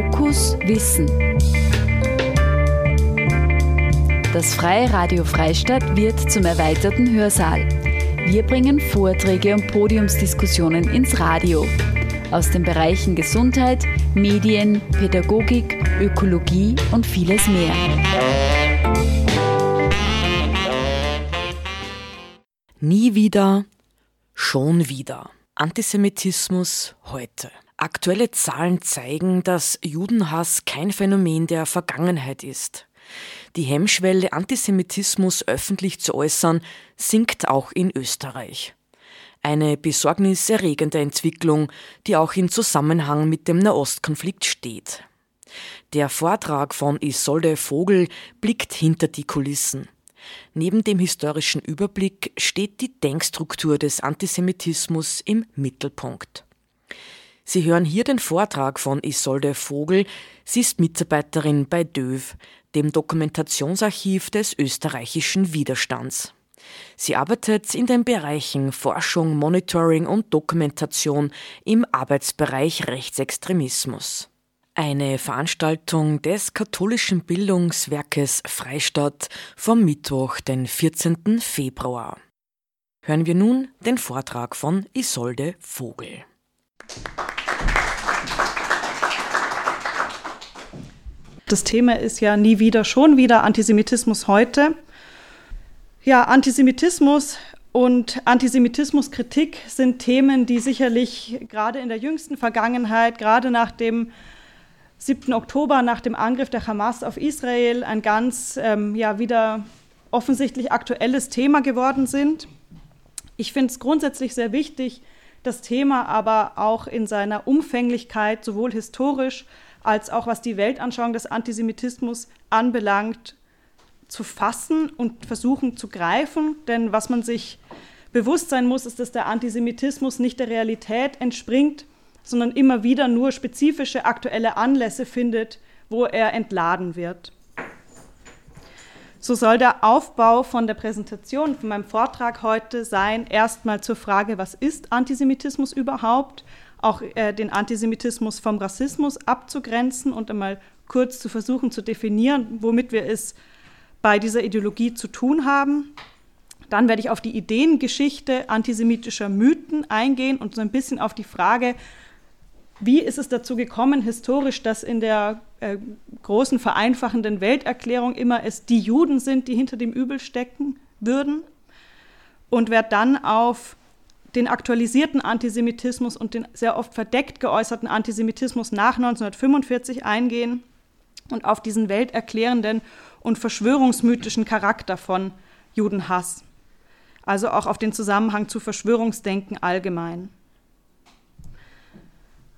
Fokus Wissen. Das Freie Radio Freistadt wird zum erweiterten Hörsaal. Wir bringen Vorträge und Podiumsdiskussionen ins Radio. Aus den Bereichen Gesundheit, Medien, Pädagogik, Ökologie und vieles mehr. Nie wieder, schon wieder. Antisemitismus heute. Aktuelle Zahlen zeigen, dass Judenhass kein Phänomen der Vergangenheit ist. Die Hemmschwelle, Antisemitismus öffentlich zu äußern, sinkt auch in Österreich. Eine besorgniserregende Entwicklung, die auch in Zusammenhang mit dem Nahostkonflikt steht. Der Vortrag von Isolde Vogel blickt hinter die Kulissen. Neben dem historischen Überblick steht die Denkstruktur des Antisemitismus im Mittelpunkt. Sie hören hier den Vortrag von Isolde Vogel. Sie ist Mitarbeiterin bei DÖW, dem Dokumentationsarchiv des österreichischen Widerstands. Sie arbeitet in den Bereichen Forschung, Monitoring und Dokumentation im Arbeitsbereich Rechtsextremismus. Eine Veranstaltung des katholischen Bildungswerkes Freistadt vom Mittwoch, den 14. Februar. Hören wir nun den Vortrag von Isolde Vogel. Das Thema ist ja nie wieder, schon wieder Antisemitismus heute. Ja, Antisemitismus und Antisemitismuskritik sind Themen, die sicherlich gerade in der jüngsten Vergangenheit, gerade nach dem 7. Oktober, nach dem Angriff der Hamas auf Israel, ein ganz ähm, ja, wieder offensichtlich aktuelles Thema geworden sind. Ich finde es grundsätzlich sehr wichtig, das Thema aber auch in seiner Umfänglichkeit, sowohl historisch als auch was die Weltanschauung des Antisemitismus anbelangt, zu fassen und versuchen zu greifen. Denn was man sich bewusst sein muss, ist, dass der Antisemitismus nicht der Realität entspringt, sondern immer wieder nur spezifische aktuelle Anlässe findet, wo er entladen wird. So soll der Aufbau von der Präsentation, von meinem Vortrag heute sein, erstmal zur Frage, was ist Antisemitismus überhaupt? Auch äh, den Antisemitismus vom Rassismus abzugrenzen und einmal kurz zu versuchen zu definieren, womit wir es bei dieser Ideologie zu tun haben. Dann werde ich auf die Ideengeschichte antisemitischer Mythen eingehen und so ein bisschen auf die Frage, wie ist es dazu gekommen, historisch, dass in der äh, großen vereinfachenden Welterklärung immer es die Juden sind, die hinter dem Übel stecken würden? Und werde dann auf den aktualisierten Antisemitismus und den sehr oft verdeckt geäußerten Antisemitismus nach 1945 eingehen und auf diesen welterklärenden und verschwörungsmythischen Charakter von Judenhass, also auch auf den Zusammenhang zu Verschwörungsdenken allgemein.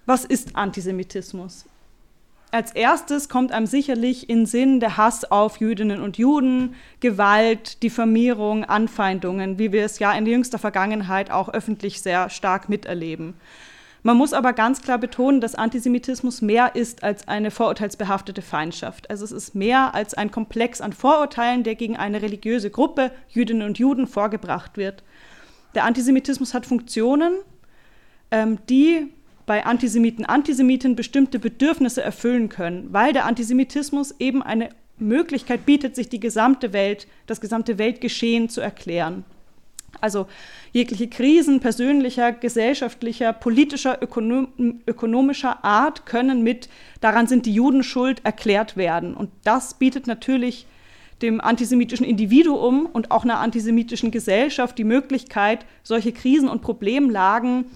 Was ist Antisemitismus? Als erstes kommt einem sicherlich in Sinn der Hass auf Jüdinnen und Juden, Gewalt, Diffamierung, Anfeindungen, wie wir es ja in jüngster Vergangenheit auch öffentlich sehr stark miterleben. Man muss aber ganz klar betonen, dass Antisemitismus mehr ist als eine vorurteilsbehaftete Feindschaft. Also es ist mehr als ein Komplex an Vorurteilen, der gegen eine religiöse Gruppe, Jüdinnen und Juden, vorgebracht wird. Der Antisemitismus hat Funktionen, ähm, die bei Antisemiten, Antisemiten bestimmte Bedürfnisse erfüllen können, weil der Antisemitismus eben eine Möglichkeit bietet, sich die gesamte Welt, das gesamte Weltgeschehen zu erklären. Also jegliche Krisen persönlicher, gesellschaftlicher, politischer, ökonom ökonomischer Art können mit daran sind die Juden schuld erklärt werden. Und das bietet natürlich dem antisemitischen Individuum und auch einer antisemitischen Gesellschaft die Möglichkeit, solche Krisen und Problemlagen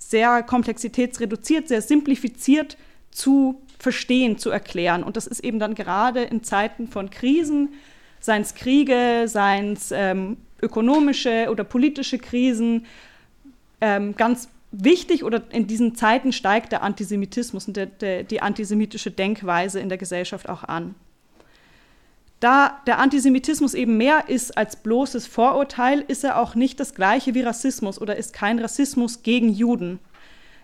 sehr komplexitätsreduziert, sehr simplifiziert zu verstehen, zu erklären. Und das ist eben dann gerade in Zeiten von Krisen, seien es Kriege, seien es ähm, ökonomische oder politische Krisen, ähm, ganz wichtig oder in diesen Zeiten steigt der Antisemitismus und der, der, die antisemitische Denkweise in der Gesellschaft auch an. Da der Antisemitismus eben mehr ist als bloßes Vorurteil, ist er auch nicht das gleiche wie Rassismus oder ist kein Rassismus gegen Juden.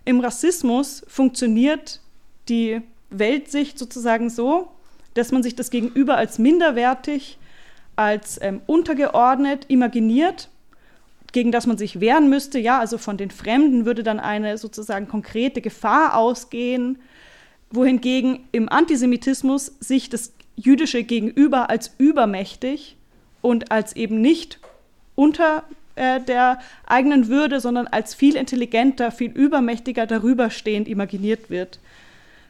Im Rassismus funktioniert die Weltsicht sozusagen so, dass man sich das Gegenüber als minderwertig, als ähm, untergeordnet imaginiert, gegen das man sich wehren müsste. Ja, also von den Fremden würde dann eine sozusagen konkrete Gefahr ausgehen wohingegen im Antisemitismus sich das jüdische Gegenüber als übermächtig und als eben nicht unter äh, der eigenen Würde, sondern als viel intelligenter, viel übermächtiger darüberstehend imaginiert wird.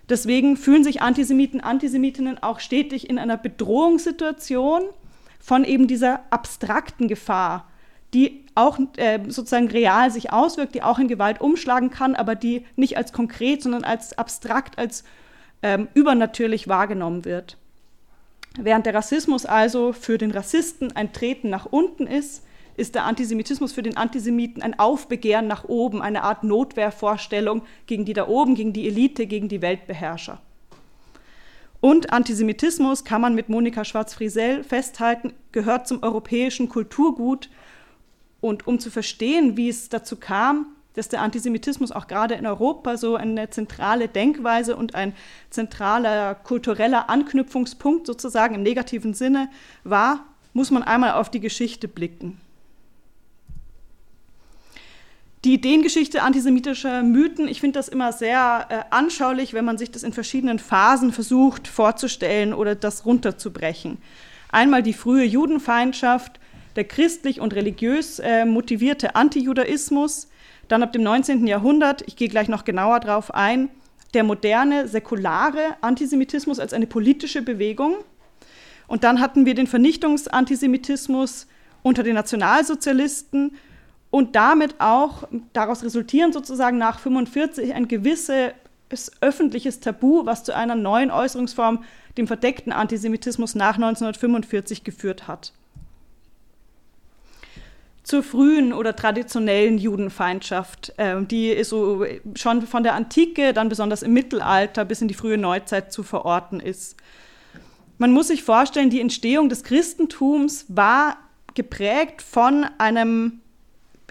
Deswegen fühlen sich Antisemiten, Antisemitinnen auch stetig in einer Bedrohungssituation von eben dieser abstrakten Gefahr, die auch äh, sozusagen real sich auswirkt, die auch in Gewalt umschlagen kann, aber die nicht als konkret, sondern als abstrakt, als ähm, übernatürlich wahrgenommen wird. Während der Rassismus also für den Rassisten ein Treten nach unten ist, ist der Antisemitismus für den Antisemiten ein Aufbegehren nach oben, eine Art Notwehrvorstellung gegen die da oben, gegen die Elite, gegen die Weltbeherrscher. Und Antisemitismus, kann man mit Monika Schwarz-Friesel festhalten, gehört zum europäischen Kulturgut. Und um zu verstehen, wie es dazu kam, dass der Antisemitismus auch gerade in Europa so eine zentrale Denkweise und ein zentraler kultureller Anknüpfungspunkt sozusagen im negativen Sinne war, muss man einmal auf die Geschichte blicken. Die Ideengeschichte antisemitischer Mythen, ich finde das immer sehr äh, anschaulich, wenn man sich das in verschiedenen Phasen versucht vorzustellen oder das runterzubrechen. Einmal die frühe Judenfeindschaft, der christlich und religiös äh, motivierte Antijudaismus, dann ab dem 19. Jahrhundert, ich gehe gleich noch genauer darauf ein, der moderne, säkulare Antisemitismus als eine politische Bewegung. Und dann hatten wir den Vernichtungsantisemitismus unter den Nationalsozialisten und damit auch daraus resultierend sozusagen nach 45 ein gewisses öffentliches Tabu, was zu einer neuen Äußerungsform, dem verdeckten Antisemitismus nach 1945 geführt hat. Zur frühen oder traditionellen Judenfeindschaft, äh, die so schon von der Antike, dann besonders im Mittelalter bis in die frühe Neuzeit zu verorten ist. Man muss sich vorstellen, die Entstehung des Christentums war geprägt von einem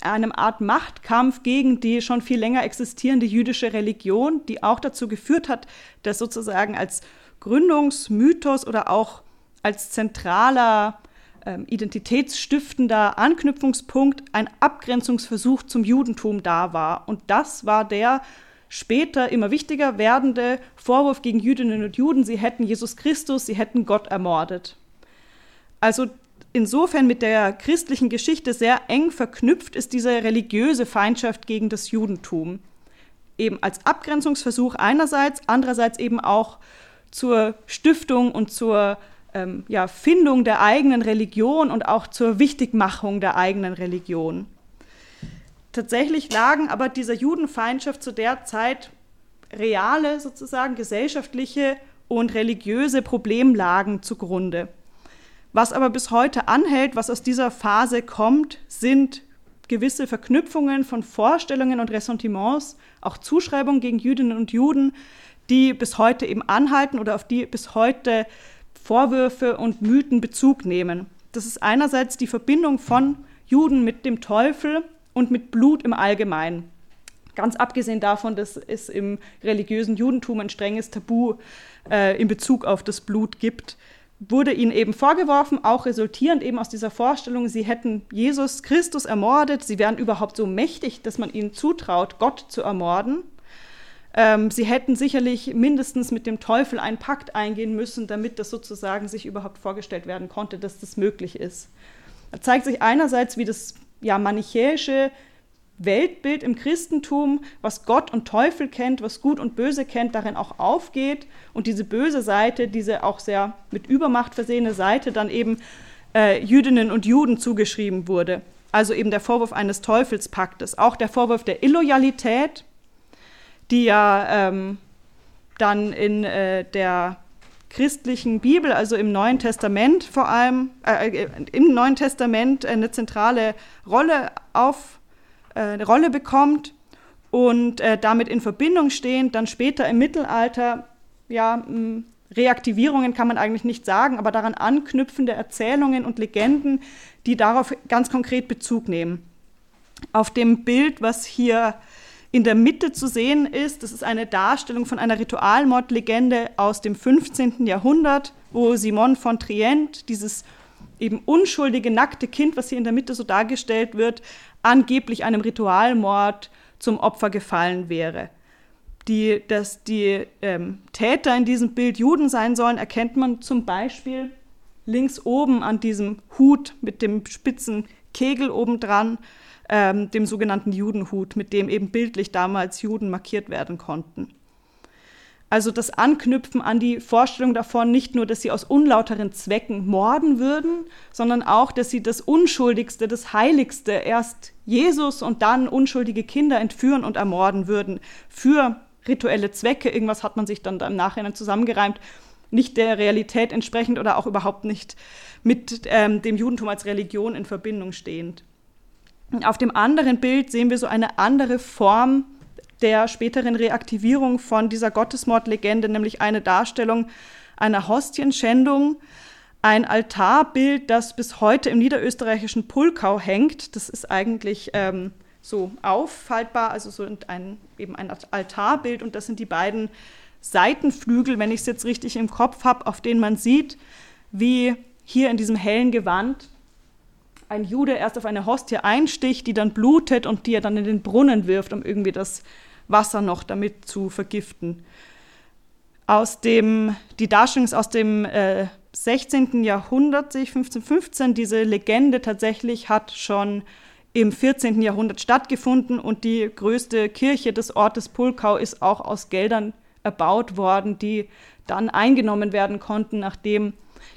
einem Art Machtkampf gegen die schon viel länger existierende jüdische Religion, die auch dazu geführt hat, dass sozusagen als Gründungsmythos oder auch als zentraler ähm, identitätsstiftender Anknüpfungspunkt ein Abgrenzungsversuch zum Judentum da war. Und das war der später immer wichtiger werdende Vorwurf gegen Jüdinnen und Juden, sie hätten Jesus Christus, sie hätten Gott ermordet. Also insofern mit der christlichen Geschichte sehr eng verknüpft ist diese religiöse Feindschaft gegen das Judentum. Eben als Abgrenzungsversuch einerseits, andererseits eben auch zur Stiftung und zur ähm, ja, Findung der eigenen Religion und auch zur Wichtigmachung der eigenen Religion. Tatsächlich lagen aber dieser Judenfeindschaft zu der Zeit reale, sozusagen gesellschaftliche und religiöse Problemlagen zugrunde. Was aber bis heute anhält, was aus dieser Phase kommt, sind gewisse Verknüpfungen von Vorstellungen und Ressentiments, auch Zuschreibungen gegen Jüdinnen und Juden, die bis heute eben anhalten oder auf die bis heute Vorwürfe und Mythen Bezug nehmen. Das ist einerseits die Verbindung von Juden mit dem Teufel und mit Blut im Allgemeinen. Ganz abgesehen davon, dass es im religiösen Judentum ein strenges Tabu äh, in Bezug auf das Blut gibt wurde ihnen eben vorgeworfen, auch resultierend eben aus dieser Vorstellung, sie hätten Jesus Christus ermordet, sie wären überhaupt so mächtig, dass man ihnen zutraut, Gott zu ermorden. Ähm, sie hätten sicherlich mindestens mit dem Teufel einen Pakt eingehen müssen, damit das sozusagen sich überhaupt vorgestellt werden konnte, dass das möglich ist. Da zeigt sich einerseits, wie das ja, manichäische Weltbild im Christentum, was Gott und Teufel kennt, was Gut und Böse kennt, darin auch aufgeht und diese böse Seite, diese auch sehr mit Übermacht versehene Seite, dann eben äh, Jüdinnen und Juden zugeschrieben wurde. Also eben der Vorwurf eines Teufelspaktes, auch der Vorwurf der Illoyalität, die ja ähm, dann in äh, der christlichen Bibel, also im Neuen Testament vor allem, äh, äh im Neuen Testament eine zentrale Rolle auf äh, Rolle bekommt und äh, damit in Verbindung stehend dann später im Mittelalter, ja, Reaktivierungen kann man eigentlich nicht sagen, aber daran anknüpfende Erzählungen und Legenden, die darauf ganz konkret Bezug nehmen. Auf dem Bild, was hier in der Mitte zu sehen ist, das ist eine Darstellung von einer Ritualmordlegende aus dem 15. Jahrhundert, wo Simon von Trient, dieses eben unschuldige, nackte Kind, was hier in der Mitte so dargestellt wird, angeblich einem Ritualmord zum Opfer gefallen wäre. die, dass die ähm, Täter in diesem Bild Juden sein sollen, erkennt man zum Beispiel links oben an diesem Hut mit dem spitzen Kegel obendran, ähm, dem sogenannten Judenhut, mit dem eben bildlich damals Juden markiert werden konnten. Also das Anknüpfen an die Vorstellung davon, nicht nur, dass sie aus unlauteren Zwecken morden würden, sondern auch, dass sie das Unschuldigste, das Heiligste, erst Jesus und dann unschuldige Kinder entführen und ermorden würden für rituelle Zwecke. Irgendwas hat man sich dann im Nachhinein zusammengereimt, nicht der Realität entsprechend oder auch überhaupt nicht mit ähm, dem Judentum als Religion in Verbindung stehend. Auf dem anderen Bild sehen wir so eine andere Form der späteren Reaktivierung von dieser Gottesmordlegende, nämlich eine Darstellung einer Hostienschändung, ein Altarbild, das bis heute im niederösterreichischen Pulkau hängt. Das ist eigentlich ähm, so auffaltbar, also so ein, eben ein Altarbild und das sind die beiden Seitenflügel, wenn ich es jetzt richtig im Kopf habe, auf denen man sieht, wie hier in diesem hellen Gewand ein Jude erst auf eine Hostie einsticht, die dann blutet und die er dann in den Brunnen wirft, um irgendwie das Wasser noch damit zu vergiften. Aus dem, die Darstellung ist aus dem äh, 16. Jahrhundert, 1515. Diese Legende tatsächlich hat schon im 14. Jahrhundert stattgefunden und die größte Kirche des Ortes Pulkau ist auch aus Geldern erbaut worden, die dann eingenommen werden konnten, nachdem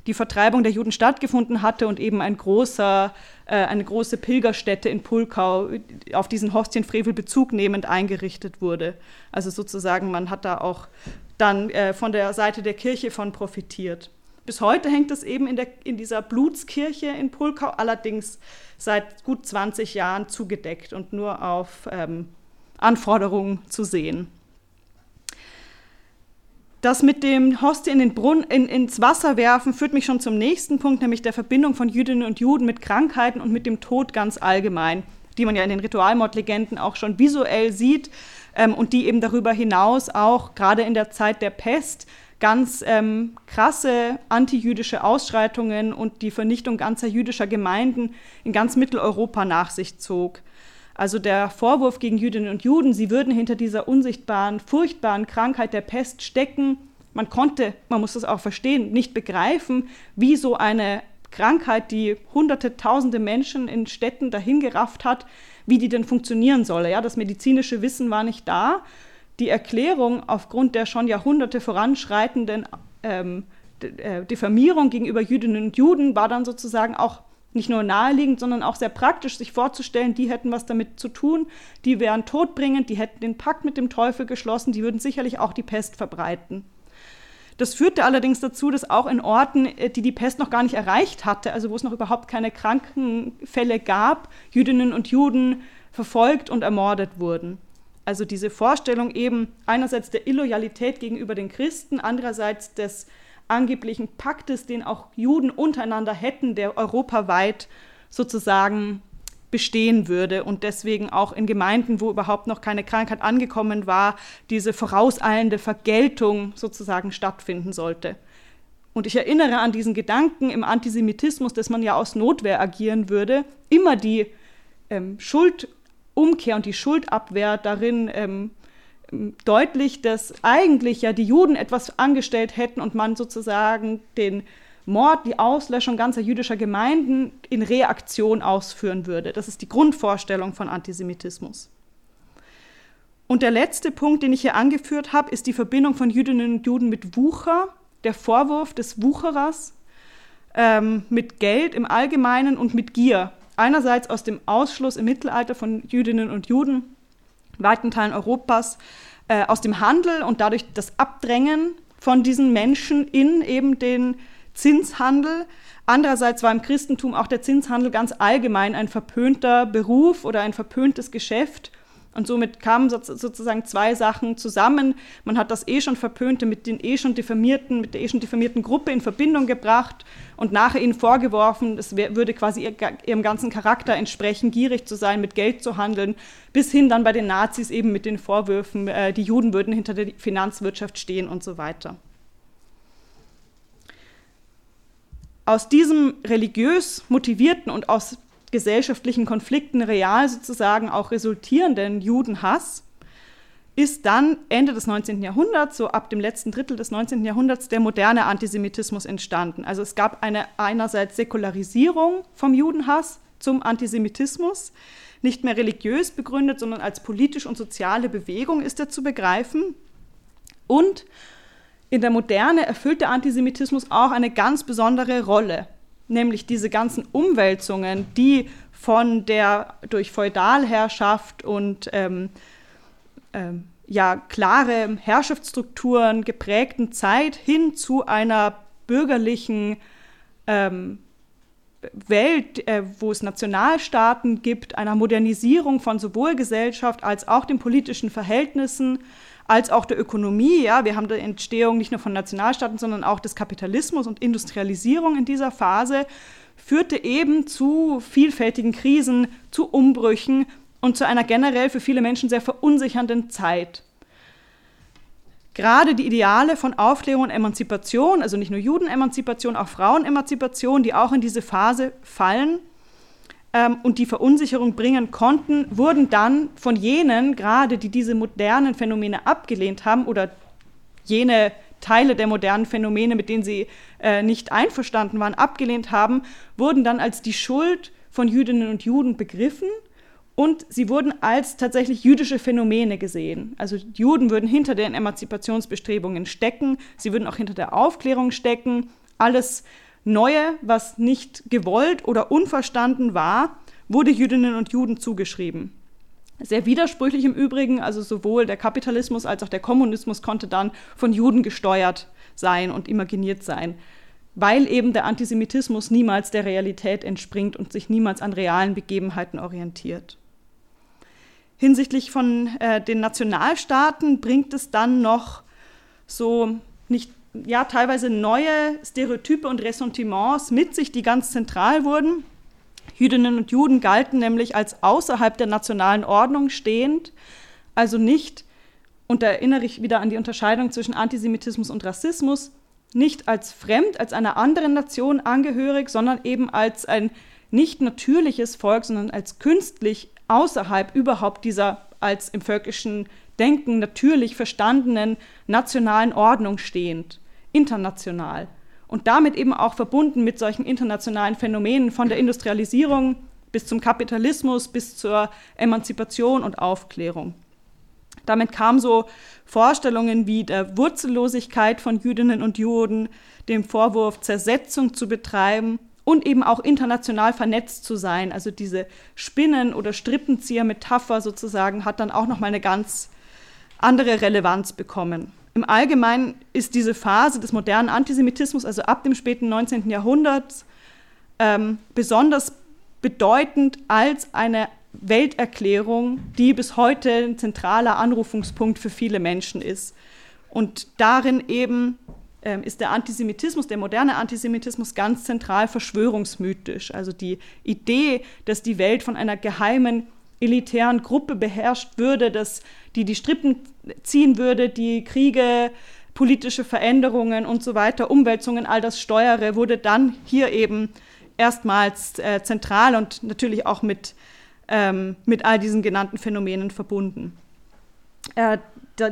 die Vertreibung der Juden stattgefunden hatte und eben ein großer, äh, eine große Pilgerstätte in Pulkau auf diesen Hostienfrevel Bezug nehmend eingerichtet wurde. Also sozusagen, man hat da auch dann äh, von der Seite der Kirche von profitiert. Bis heute hängt es eben in, der, in dieser Blutskirche in Pulkau, allerdings seit gut 20 Jahren zugedeckt und nur auf ähm, Anforderungen zu sehen. Das mit dem Hostie in den Brunnen, in, ins Wasser werfen führt mich schon zum nächsten Punkt, nämlich der Verbindung von Jüdinnen und Juden mit Krankheiten und mit dem Tod ganz allgemein, die man ja in den Ritualmordlegenden auch schon visuell sieht ähm, und die eben darüber hinaus auch gerade in der Zeit der Pest ganz ähm, krasse antijüdische Ausschreitungen und die Vernichtung ganzer jüdischer Gemeinden in ganz Mitteleuropa nach sich zog. Also der Vorwurf gegen Jüdinnen und Juden, sie würden hinter dieser unsichtbaren, furchtbaren Krankheit der Pest stecken. Man konnte, man muss das auch verstehen, nicht begreifen, wie so eine Krankheit, die hunderte, tausende Menschen in Städten dahingerafft hat, wie die denn funktionieren solle. Ja, das medizinische Wissen war nicht da. Die Erklärung aufgrund der schon Jahrhunderte voranschreitenden ähm, äh, Diffamierung gegenüber Jüdinnen und Juden war dann sozusagen auch nicht nur naheliegend, sondern auch sehr praktisch, sich vorzustellen, die hätten was damit zu tun, die wären todbringend, die hätten den Pakt mit dem Teufel geschlossen, die würden sicherlich auch die Pest verbreiten. Das führte allerdings dazu, dass auch in Orten, äh, die die Pest noch gar nicht erreicht hatte, also wo es noch überhaupt keine Krankenfälle gab, Jüdinnen und Juden verfolgt und ermordet wurden. Also diese Vorstellung eben einerseits der Illoyalität gegenüber den Christen, andererseits des angeblichen Paktes, den auch Juden untereinander hätten, der europaweit sozusagen bestehen würde und deswegen auch in Gemeinden, wo überhaupt noch keine Krankheit angekommen war, diese vorauseilende Vergeltung sozusagen stattfinden sollte. Und ich erinnere an diesen Gedanken im Antisemitismus, dass man ja aus Notwehr agieren würde, immer die ähm, Schuldumkehr und die Schuldabwehr darin ähm, deutlich, dass eigentlich ja die Juden etwas angestellt hätten und man sozusagen den Mord, die Auslöschung ganzer jüdischer Gemeinden in Reaktion ausführen würde. Das ist die Grundvorstellung von Antisemitismus. Und der letzte Punkt, den ich hier angeführt habe, ist die Verbindung von Jüdinnen und Juden mit Wucher, der Vorwurf des Wucherers ähm, mit Geld im Allgemeinen und mit Gier. Einerseits aus dem Ausschluss im Mittelalter von Jüdinnen und Juden weiten Teilen Europas äh, aus dem Handel und dadurch das Abdrängen von diesen Menschen in eben den Zinshandel. Andererseits war im Christentum auch der Zinshandel ganz allgemein ein verpönter Beruf oder ein verpöntes Geschäft. Und somit kamen sozusagen zwei Sachen zusammen. Man hat das eh schon Verpönte mit den eh schon diffamierten, mit der eh schon diffamierten Gruppe in Verbindung gebracht und nachher ihnen vorgeworfen, es würde quasi ihrem ganzen Charakter entsprechen, gierig zu sein, mit Geld zu handeln, bis hin dann bei den Nazis eben mit den Vorwürfen, äh, die Juden würden hinter der Finanzwirtschaft stehen und so weiter. Aus diesem religiös motivierten und aus gesellschaftlichen Konflikten real sozusagen auch resultierenden Judenhass ist dann Ende des 19. Jahrhunderts, so ab dem letzten Drittel des 19. Jahrhunderts, der moderne Antisemitismus entstanden. Also es gab eine einerseits Säkularisierung vom Judenhass zum Antisemitismus, nicht mehr religiös begründet, sondern als politisch und soziale Bewegung ist er zu begreifen. Und in der Moderne erfüllt der Antisemitismus auch eine ganz besondere Rolle, nämlich diese ganzen Umwälzungen, die von der durch Feudalherrschaft und ähm, ähm, ja, klare Herrschaftsstrukturen geprägten Zeit hin zu einer bürgerlichen ähm, Welt, äh, wo es Nationalstaaten gibt, einer Modernisierung von sowohl Gesellschaft als auch den politischen Verhältnissen, als auch der Ökonomie. Ja, wir haben die Entstehung nicht nur von Nationalstaaten, sondern auch des Kapitalismus und Industrialisierung in dieser Phase, führte eben zu vielfältigen Krisen, zu Umbrüchen, und zu einer generell für viele Menschen sehr verunsichernden Zeit. Gerade die Ideale von Aufklärung und Emanzipation, also nicht nur Judenemanzipation, auch Frauenemanzipation, die auch in diese Phase fallen ähm, und die Verunsicherung bringen konnten, wurden dann von jenen, gerade die diese modernen Phänomene abgelehnt haben oder jene Teile der modernen Phänomene, mit denen sie äh, nicht einverstanden waren, abgelehnt haben, wurden dann als die Schuld von Jüdinnen und Juden begriffen und sie wurden als tatsächlich jüdische Phänomene gesehen. Also Juden würden hinter den Emanzipationsbestrebungen stecken, sie würden auch hinter der Aufklärung stecken. Alles Neue, was nicht gewollt oder unverstanden war, wurde Jüdinnen und Juden zugeschrieben. Sehr widersprüchlich im Übrigen, also sowohl der Kapitalismus als auch der Kommunismus konnte dann von Juden gesteuert sein und imaginiert sein, weil eben der Antisemitismus niemals der Realität entspringt und sich niemals an realen Begebenheiten orientiert. Hinsichtlich von äh, den Nationalstaaten bringt es dann noch so nicht ja teilweise neue Stereotype und Ressentiments mit sich, die ganz zentral wurden. Jüdinnen und Juden galten nämlich als außerhalb der nationalen Ordnung stehend, also nicht, und da erinnere ich wieder an die Unterscheidung zwischen Antisemitismus und Rassismus, nicht als fremd, als einer anderen Nation angehörig, sondern eben als ein nicht natürliches Volk, sondern als künstlich außerhalb überhaupt dieser als im völkischen Denken natürlich verstandenen nationalen Ordnung stehend, international und damit eben auch verbunden mit solchen internationalen Phänomenen von der Industrialisierung bis zum Kapitalismus, bis zur Emanzipation und Aufklärung. Damit kamen so Vorstellungen wie der Wurzellosigkeit von Jüdinnen und Juden, dem Vorwurf, Zersetzung zu betreiben und eben auch international vernetzt zu sein. Also diese Spinnen- oder Strippenzieher-Metapher sozusagen hat dann auch nochmal eine ganz andere Relevanz bekommen. Im Allgemeinen ist diese Phase des modernen Antisemitismus, also ab dem späten 19. Jahrhundert, ähm, besonders bedeutend als eine Welterklärung, die bis heute ein zentraler Anrufungspunkt für viele Menschen ist. Und darin eben ähm, ist der Antisemitismus, der moderne Antisemitismus ganz zentral verschwörungsmythisch. Also die Idee, dass die Welt von einer geheimen elitären Gruppe beherrscht würde, dass die die Strippen ziehen würde, die Kriege, politische Veränderungen und so weiter, Umwälzungen, all das steuere, wurde dann hier eben erstmals äh, zentral und natürlich auch mit, ähm, mit all diesen genannten Phänomenen verbunden. Äh,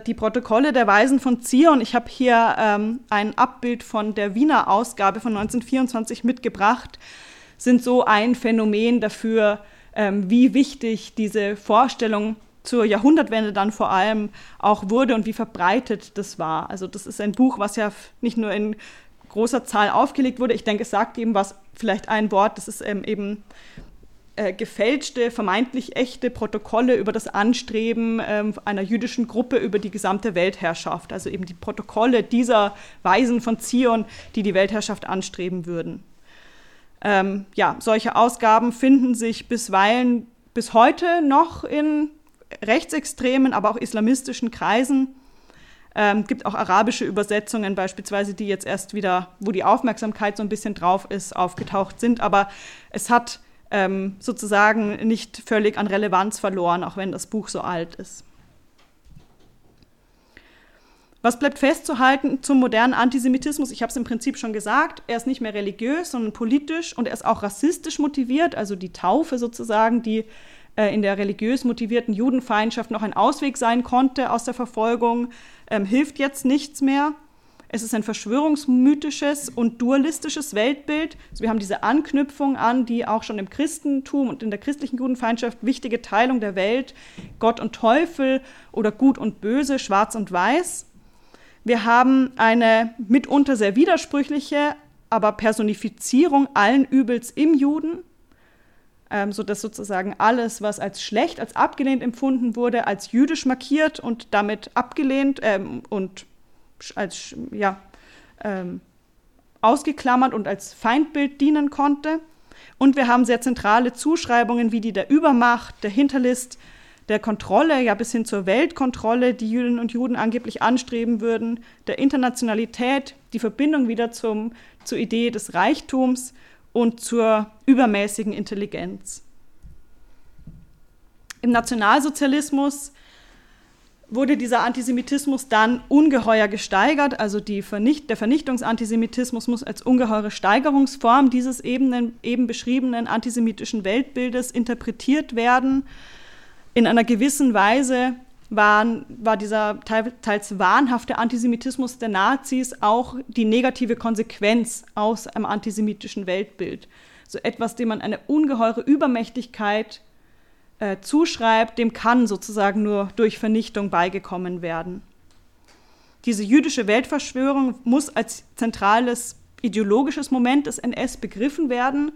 die Protokolle der Weisen von Zion. Ich habe hier ähm, ein Abbild von der Wiener Ausgabe von 1924 mitgebracht, sind so ein Phänomen dafür, ähm, wie wichtig diese Vorstellung zur Jahrhundertwende dann vor allem auch wurde und wie verbreitet das war. Also das ist ein Buch, was ja nicht nur in großer Zahl aufgelegt wurde. Ich denke, es sagt eben was, vielleicht ein Wort, das ist ähm, eben äh, gefälschte, vermeintlich echte Protokolle über das Anstreben ähm, einer jüdischen Gruppe über die gesamte Weltherrschaft. Also eben die Protokolle dieser Weisen von Zion, die die Weltherrschaft anstreben würden. Ähm, ja, solche Ausgaben finden sich bisweilen bis heute noch in rechtsextremen, aber auch islamistischen Kreisen. Ähm, gibt auch arabische Übersetzungen beispielsweise, die jetzt erst wieder, wo die Aufmerksamkeit so ein bisschen drauf ist, aufgetaucht sind. Aber es hat ähm, sozusagen nicht völlig an Relevanz verloren, auch wenn das Buch so alt ist. Was bleibt festzuhalten zum modernen Antisemitismus? Ich habe es im Prinzip schon gesagt, er ist nicht mehr religiös, sondern politisch und er ist auch rassistisch motiviert, also die Taufe sozusagen, die äh, in der religiös motivierten Judenfeindschaft noch ein Ausweg sein konnte aus der Verfolgung, ähm, hilft jetzt nichts mehr. Es ist ein verschwörungsmythisches und dualistisches Weltbild. Also wir haben diese Anknüpfung an die auch schon im Christentum und in der christlichen Judenfeindschaft wichtige Teilung der Welt, Gott und Teufel oder Gut und Böse, Schwarz und Weiß. Wir haben eine mitunter sehr widersprüchliche, aber Personifizierung allen Übels im Juden, ähm, sodass sozusagen alles, was als schlecht, als abgelehnt empfunden wurde, als jüdisch markiert und damit abgelehnt ähm, und als ja, ähm, ausgeklammert und als Feindbild dienen konnte. Und wir haben sehr zentrale Zuschreibungen wie die der Übermacht, der Hinterlist, der Kontrolle, ja bis hin zur Weltkontrolle, die Jüdinnen und Juden angeblich anstreben würden, der Internationalität, die Verbindung wieder zum, zur Idee des Reichtums und zur übermäßigen Intelligenz. Im Nationalsozialismus wurde dieser Antisemitismus dann ungeheuer gesteigert. Also Vernicht der Vernichtungsantisemitismus muss als ungeheure Steigerungsform dieses eben, eben beschriebenen antisemitischen Weltbildes interpretiert werden in einer gewissen Weise waren, war dieser teils wahnhafte Antisemitismus der Nazis auch die negative Konsequenz aus einem antisemitischen Weltbild. So etwas, dem man eine ungeheure Übermächtigkeit äh, zuschreibt, dem kann sozusagen nur durch Vernichtung beigekommen werden. Diese jüdische Weltverschwörung muss als zentrales ideologisches Moment des NS begriffen werden.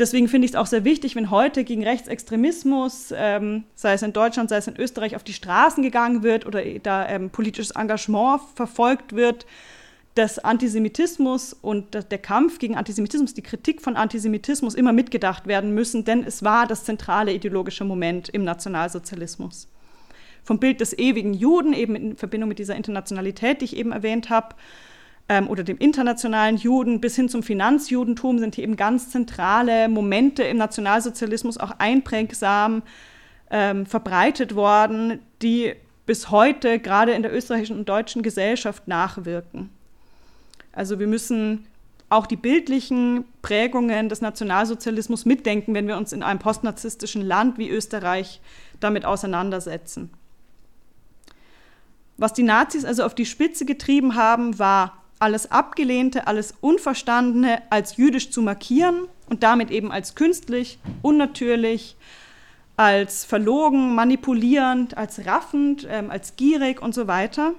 Deswegen finde ich es auch sehr wichtig, wenn heute gegen Rechtsextremismus, ähm, sei es in Deutschland, sei es in Österreich, auf die Straßen gegangen wird oder da ähm, politisches Engagement verfolgt wird, dass Antisemitismus und der Kampf gegen Antisemitismus, die Kritik von Antisemitismus immer mitgedacht werden müssen, denn es war das zentrale ideologische Moment im Nationalsozialismus. Vom Bild des ewigen Juden, eben in Verbindung mit dieser Internationalität, die ich eben erwähnt habe, ähm, oder dem internationalen Juden bis hin zum Finanzjudentum sind hier eben ganz zentrale Momente im Nationalsozialismus auch einprägsam ähm, verbreitet worden, die bis heute gerade in der österreichischen und deutschen Gesellschaft nachwirken. Also wir müssen auch die bildlichen Prägungen des Nationalsozialismus mitdenken, wenn wir uns in einem postnarzisstischen Land wie Österreich damit auseinandersetzen. Was die Nazis also auf die Spitze getrieben haben, war alles Abgelehnte, alles Unverstandene als jüdisch zu markieren und damit eben als künstlich, unnatürlich, als verlogen, manipulierend, als raffend, ähm, als gierig und so weiter.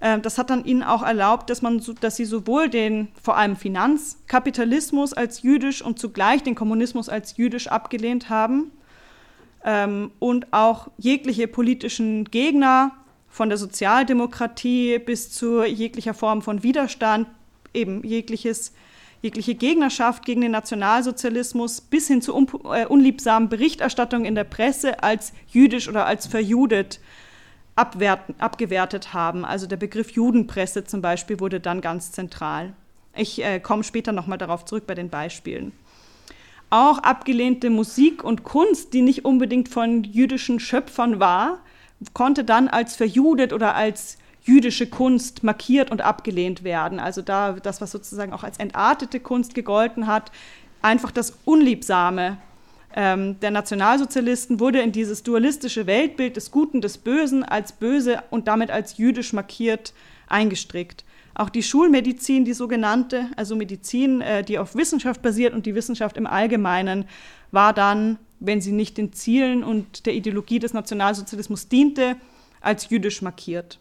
Ähm, das hat dann ihnen auch erlaubt, dass, man, dass sie sowohl den vor allem Finanzkapitalismus als jüdisch und zugleich den Kommunismus als jüdisch abgelehnt haben ähm, und auch jegliche politischen Gegner von der Sozialdemokratie bis zu jeglicher Form von Widerstand, eben jegliches, jegliche Gegnerschaft gegen den Nationalsozialismus bis hin zu un, äh, unliebsamen Berichterstattung in der Presse als jüdisch oder als verjudet abwerten, abgewertet haben. Also der Begriff Judenpresse zum Beispiel wurde dann ganz zentral. Ich äh, komme später nochmal darauf zurück bei den Beispielen. Auch abgelehnte Musik und Kunst, die nicht unbedingt von jüdischen Schöpfern war, konnte dann als verjudet oder als jüdische Kunst markiert und abgelehnt werden. Also da das, was sozusagen auch als entartete Kunst gegolten hat, einfach das Unliebsame ähm, der Nationalsozialisten wurde in dieses dualistische Weltbild des Guten, des Bösen als böse und damit als jüdisch markiert eingestrickt. Auch die Schulmedizin, die sogenannte, also Medizin, äh, die auf Wissenschaft basiert und die Wissenschaft im Allgemeinen, war dann wenn sie nicht den Zielen und der Ideologie des Nationalsozialismus diente, als jüdisch markiert.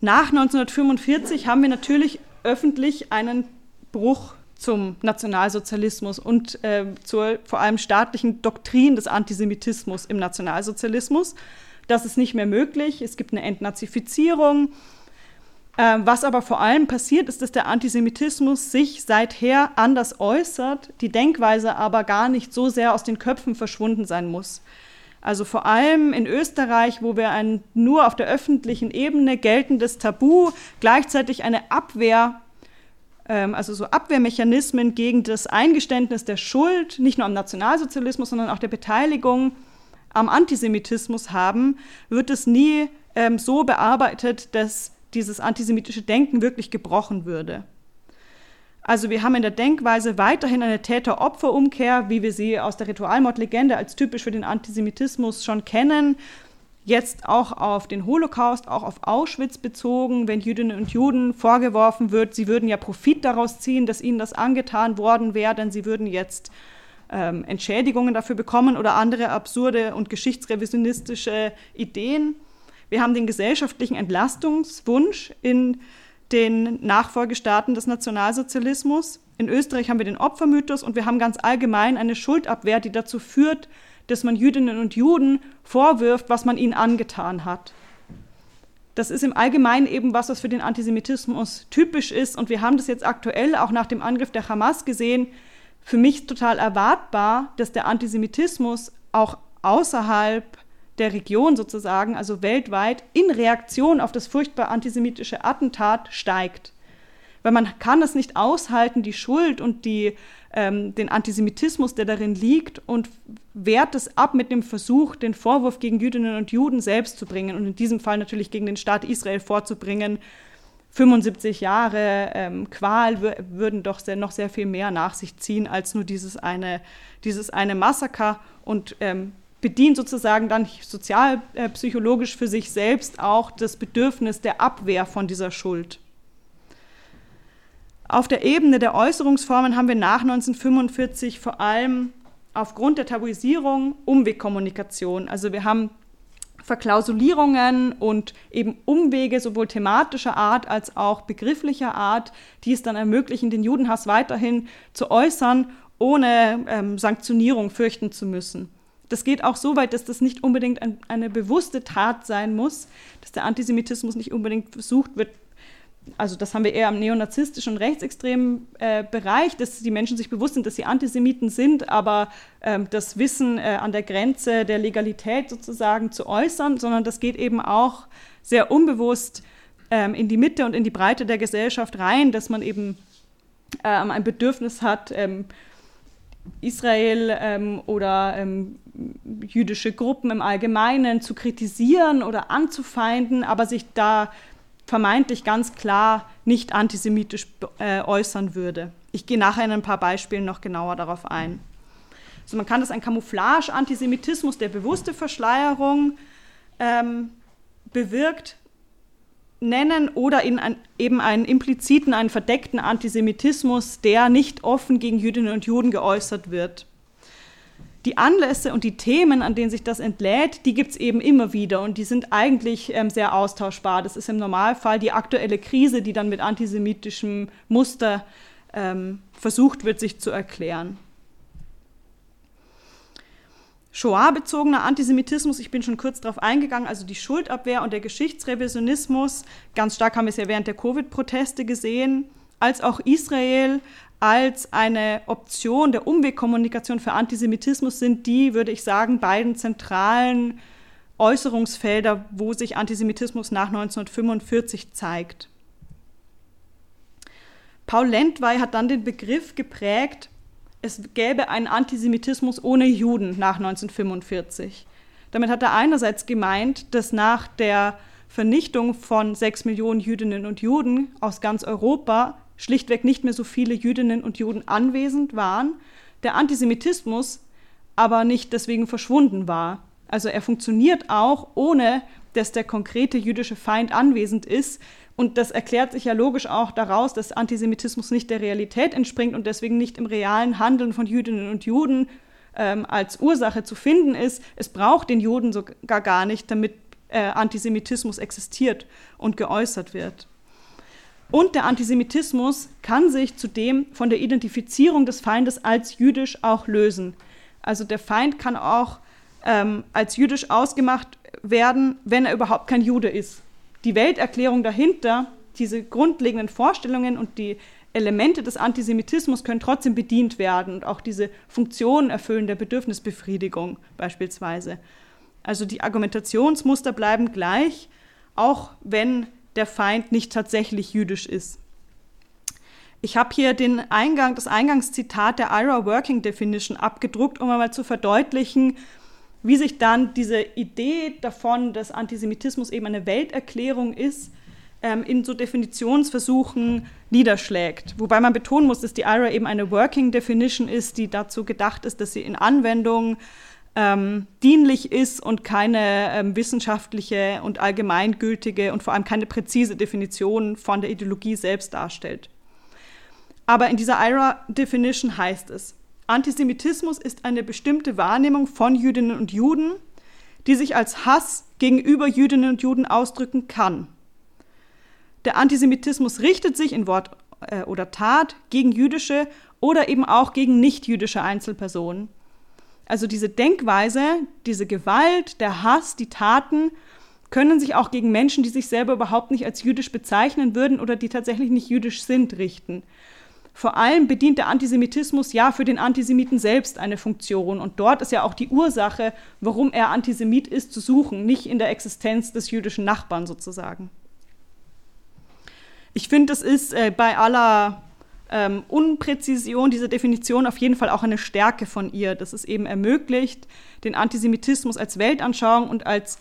Nach 1945 haben wir natürlich öffentlich einen Bruch zum Nationalsozialismus und äh, zur vor allem staatlichen Doktrin des Antisemitismus im Nationalsozialismus. Das ist nicht mehr möglich. Es gibt eine Entnazifizierung, ähm, was aber vor allem passiert, ist, dass der Antisemitismus sich seither anders äußert, die Denkweise aber gar nicht so sehr aus den Köpfen verschwunden sein muss. Also vor allem in Österreich, wo wir ein nur auf der öffentlichen Ebene geltendes Tabu, gleichzeitig eine Abwehr, ähm, also so Abwehrmechanismen gegen das Eingeständnis der Schuld, nicht nur am Nationalsozialismus, sondern auch der Beteiligung am Antisemitismus haben, wird es nie ähm, so bearbeitet, dass dieses antisemitische Denken wirklich gebrochen würde. Also wir haben in der Denkweise weiterhin eine Täter-Opfer-Umkehr, wie wir sie aus der Ritualmordlegende als typisch für den Antisemitismus schon kennen. Jetzt auch auf den Holocaust, auch auf Auschwitz bezogen, wenn Jüdinnen und Juden vorgeworfen wird, sie würden ja Profit daraus ziehen, dass ihnen das angetan worden wäre, denn sie würden jetzt ähm, Entschädigungen dafür bekommen oder andere absurde und geschichtsrevisionistische Ideen. Wir haben den gesellschaftlichen Entlastungswunsch in den Nachfolgestaaten des Nationalsozialismus. In Österreich haben wir den Opfermythos und wir haben ganz allgemein eine Schuldabwehr, die dazu führt, dass man Jüdinnen und Juden vorwirft, was man ihnen angetan hat. Das ist im Allgemeinen eben was, was für den Antisemitismus typisch ist. Und wir haben das jetzt aktuell auch nach dem Angriff der Hamas gesehen. Für mich total erwartbar, dass der Antisemitismus auch außerhalb der Region sozusagen, also weltweit, in Reaktion auf das furchtbar antisemitische Attentat steigt. Weil man kann es nicht aushalten, die Schuld und die, ähm, den Antisemitismus, der darin liegt, und wehrt es ab mit dem Versuch, den Vorwurf gegen Jüdinnen und Juden selbst zu bringen und in diesem Fall natürlich gegen den Staat Israel vorzubringen. 75 Jahre ähm, Qual würden doch sehr, noch sehr viel mehr nach sich ziehen als nur dieses eine, dieses eine Massaker. Und ähm, bedient sozusagen dann sozialpsychologisch für sich selbst auch das Bedürfnis der Abwehr von dieser Schuld. Auf der Ebene der Äußerungsformen haben wir nach 1945 vor allem aufgrund der Tabuisierung Umwegkommunikation. Also wir haben Verklausulierungen und eben Umwege sowohl thematischer Art als auch begrifflicher Art, die es dann ermöglichen, den Judenhass weiterhin zu äußern, ohne ähm, Sanktionierung fürchten zu müssen. Das geht auch so weit, dass das nicht unbedingt ein, eine bewusste Tat sein muss, dass der Antisemitismus nicht unbedingt versucht wird, also das haben wir eher im neonazistischen und rechtsextremen äh, Bereich, dass die Menschen sich bewusst sind, dass sie Antisemiten sind, aber ähm, das Wissen äh, an der Grenze der Legalität sozusagen zu äußern, sondern das geht eben auch sehr unbewusst ähm, in die Mitte und in die Breite der Gesellschaft rein, dass man eben ähm, ein Bedürfnis hat, ähm, Israel ähm, oder ähm, jüdische Gruppen im Allgemeinen zu kritisieren oder anzufeinden, aber sich da vermeintlich ganz klar nicht antisemitisch äh, äußern würde. Ich gehe nachher in ein paar Beispielen noch genauer darauf ein. Also man kann das ein Camouflage-Antisemitismus, der bewusste Verschleierung ähm, bewirkt, nennen oder in ein, eben einen impliziten, einen verdeckten Antisemitismus, der nicht offen gegen Jüdinnen und Juden geäußert wird. Die Anlässe und die Themen, an denen sich das entlädt, die gibt es eben immer wieder und die sind eigentlich ähm, sehr austauschbar. Das ist im Normalfall die aktuelle Krise, die dann mit antisemitischem Muster ähm, versucht wird, sich zu erklären. Shoah-bezogener Antisemitismus, ich bin schon kurz darauf eingegangen, also die Schuldabwehr und der Geschichtsrevisionismus, ganz stark haben wir es ja während der Covid-Proteste gesehen, als auch Israel als eine Option der Umwegkommunikation für Antisemitismus sind die, würde ich sagen, beiden zentralen Äußerungsfelder, wo sich Antisemitismus nach 1945 zeigt. Paul Lentwey hat dann den Begriff geprägt, es gäbe einen Antisemitismus ohne Juden nach 1945. Damit hat er einerseits gemeint, dass nach der Vernichtung von sechs Millionen Jüdinnen und Juden aus ganz Europa schlichtweg nicht mehr so viele Jüdinnen und Juden anwesend waren, der Antisemitismus aber nicht deswegen verschwunden war. Also er funktioniert auch, ohne dass der konkrete jüdische Feind anwesend ist. Und das erklärt sich ja logisch auch daraus, dass Antisemitismus nicht der Realität entspringt und deswegen nicht im realen Handeln von Jüdinnen und Juden ähm, als Ursache zu finden ist. Es braucht den Juden sogar gar nicht, damit äh, Antisemitismus existiert und geäußert wird. Und der Antisemitismus kann sich zudem von der Identifizierung des Feindes als jüdisch auch lösen. Also der Feind kann auch ähm, als jüdisch ausgemacht werden, wenn er überhaupt kein Jude ist die Welterklärung dahinter, diese grundlegenden Vorstellungen und die Elemente des Antisemitismus können trotzdem bedient werden und auch diese Funktionen erfüllen der Bedürfnisbefriedigung beispielsweise. Also die Argumentationsmuster bleiben gleich, auch wenn der Feind nicht tatsächlich jüdisch ist. Ich habe hier den Eingang, das Eingangszitat der IRA Working Definition abgedruckt, um einmal zu verdeutlichen, wie sich dann diese Idee davon, dass Antisemitismus eben eine Welterklärung ist, ähm, in so Definitionsversuchen niederschlägt. Wobei man betonen muss, dass die IRA eben eine Working Definition ist, die dazu gedacht ist, dass sie in Anwendung ähm, dienlich ist und keine ähm, wissenschaftliche und allgemeingültige und vor allem keine präzise Definition von der Ideologie selbst darstellt. Aber in dieser IRA-Definition heißt es, Antisemitismus ist eine bestimmte Wahrnehmung von Jüdinnen und Juden, die sich als Hass gegenüber Jüdinnen und Juden ausdrücken kann. Der Antisemitismus richtet sich in Wort äh, oder Tat gegen jüdische oder eben auch gegen nichtjüdische Einzelpersonen. Also diese Denkweise, diese Gewalt, der Hass, die Taten können sich auch gegen Menschen, die sich selber überhaupt nicht als jüdisch bezeichnen würden oder die tatsächlich nicht jüdisch sind, richten. Vor allem bedient der Antisemitismus ja für den Antisemiten selbst eine Funktion. Und dort ist ja auch die Ursache, warum er Antisemit ist, zu suchen, nicht in der Existenz des jüdischen Nachbarn sozusagen. Ich finde, es ist äh, bei aller ähm, Unpräzision dieser Definition auf jeden Fall auch eine Stärke von ihr, dass es eben ermöglicht, den Antisemitismus als Weltanschauung und als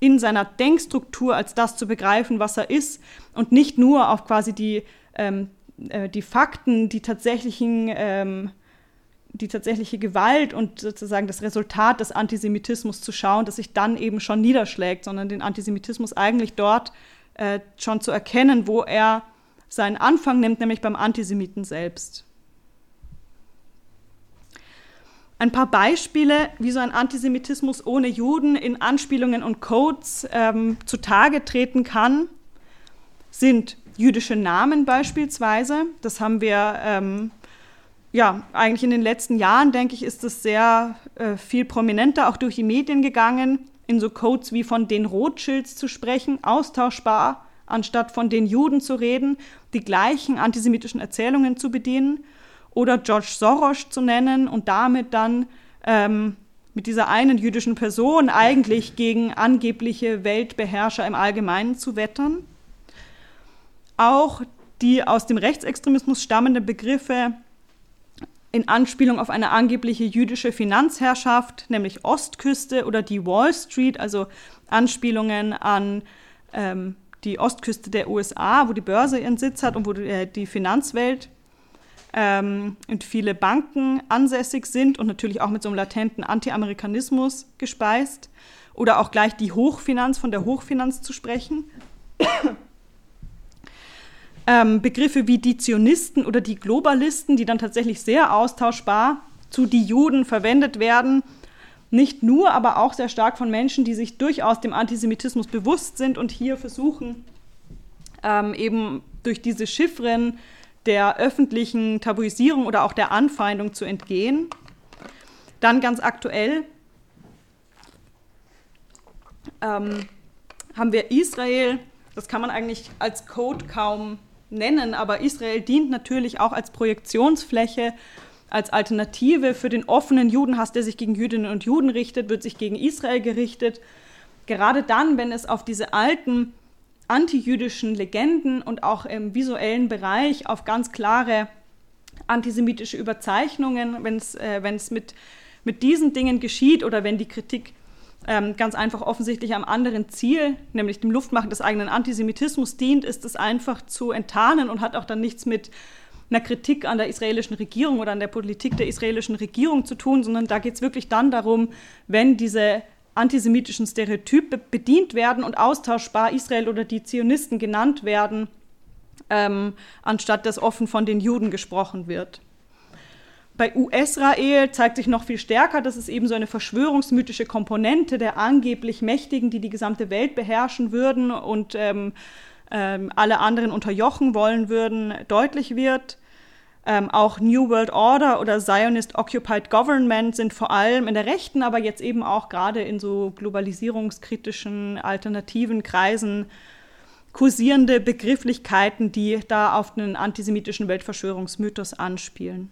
in seiner Denkstruktur als das zu begreifen, was er ist und nicht nur auf quasi die ähm, äh, die Fakten, die tatsächlichen, ähm, die tatsächliche Gewalt und sozusagen das Resultat des Antisemitismus zu schauen, das sich dann eben schon niederschlägt, sondern den Antisemitismus eigentlich dort äh, schon zu erkennen, wo er seinen Anfang nimmt, nämlich beim Antisemiten selbst. Ein paar Beispiele, wie so ein Antisemitismus ohne Juden in Anspielungen und Codes ähm, zutage treten kann, sind jüdische Namen beispielsweise. Das haben wir ähm, ja eigentlich in den letzten Jahren, denke ich, ist das sehr äh, viel prominenter auch durch die Medien gegangen, in so Codes wie von den Rothschilds zu sprechen, austauschbar, anstatt von den Juden zu reden, die gleichen antisemitischen Erzählungen zu bedienen oder George Soros zu nennen und damit dann ähm, mit dieser einen jüdischen Person eigentlich gegen angebliche Weltbeherrscher im Allgemeinen zu wettern. Auch die aus dem Rechtsextremismus stammenden Begriffe in Anspielung auf eine angebliche jüdische Finanzherrschaft, nämlich Ostküste oder die Wall Street, also Anspielungen an ähm, die Ostküste der USA, wo die Börse ihren Sitz hat und wo die, äh, die Finanzwelt ähm, und viele Banken ansässig sind und natürlich auch mit so einem latenten Anti-Amerikanismus gespeist. Oder auch gleich die Hochfinanz, von der Hochfinanz zu sprechen ähm, Begriffe wie die Zionisten oder die Globalisten, die dann tatsächlich sehr austauschbar zu die Juden verwendet werden. Nicht nur, aber auch sehr stark von Menschen, die sich durchaus dem Antisemitismus bewusst sind und hier versuchen, ähm, eben durch diese Chiffren der öffentlichen Tabuisierung oder auch der Anfeindung zu entgehen. Dann ganz aktuell ähm, haben wir Israel, das kann man eigentlich als Code kaum nennen, aber Israel dient natürlich auch als Projektionsfläche, als Alternative für den offenen Judenhass, der sich gegen Jüdinnen und Juden richtet, wird sich gegen Israel gerichtet. Gerade dann, wenn es auf diese alten antijüdischen Legenden und auch im visuellen Bereich auf ganz klare antisemitische Überzeichnungen, wenn es äh, mit, mit diesen Dingen geschieht oder wenn die Kritik ähm, ganz einfach offensichtlich einem anderen Ziel, nämlich dem Luftmachen des eigenen Antisemitismus dient, ist es einfach zu enttarnen und hat auch dann nichts mit einer Kritik an der israelischen Regierung oder an der Politik der israelischen Regierung zu tun, sondern da geht es wirklich dann darum, wenn diese antisemitischen Stereotype bedient werden und austauschbar Israel oder die Zionisten genannt werden, ähm, anstatt dass offen von den Juden gesprochen wird. Bei US-Rael zeigt sich noch viel stärker, dass es eben so eine verschwörungsmythische Komponente der angeblich Mächtigen, die die gesamte Welt beherrschen würden und ähm, ähm, alle anderen unterjochen wollen würden, deutlich wird. Ähm, auch New World Order oder Zionist Occupied Government sind vor allem in der rechten, aber jetzt eben auch gerade in so globalisierungskritischen alternativen Kreisen kursierende Begrifflichkeiten, die da auf einen antisemitischen Weltverschwörungsmythos anspielen.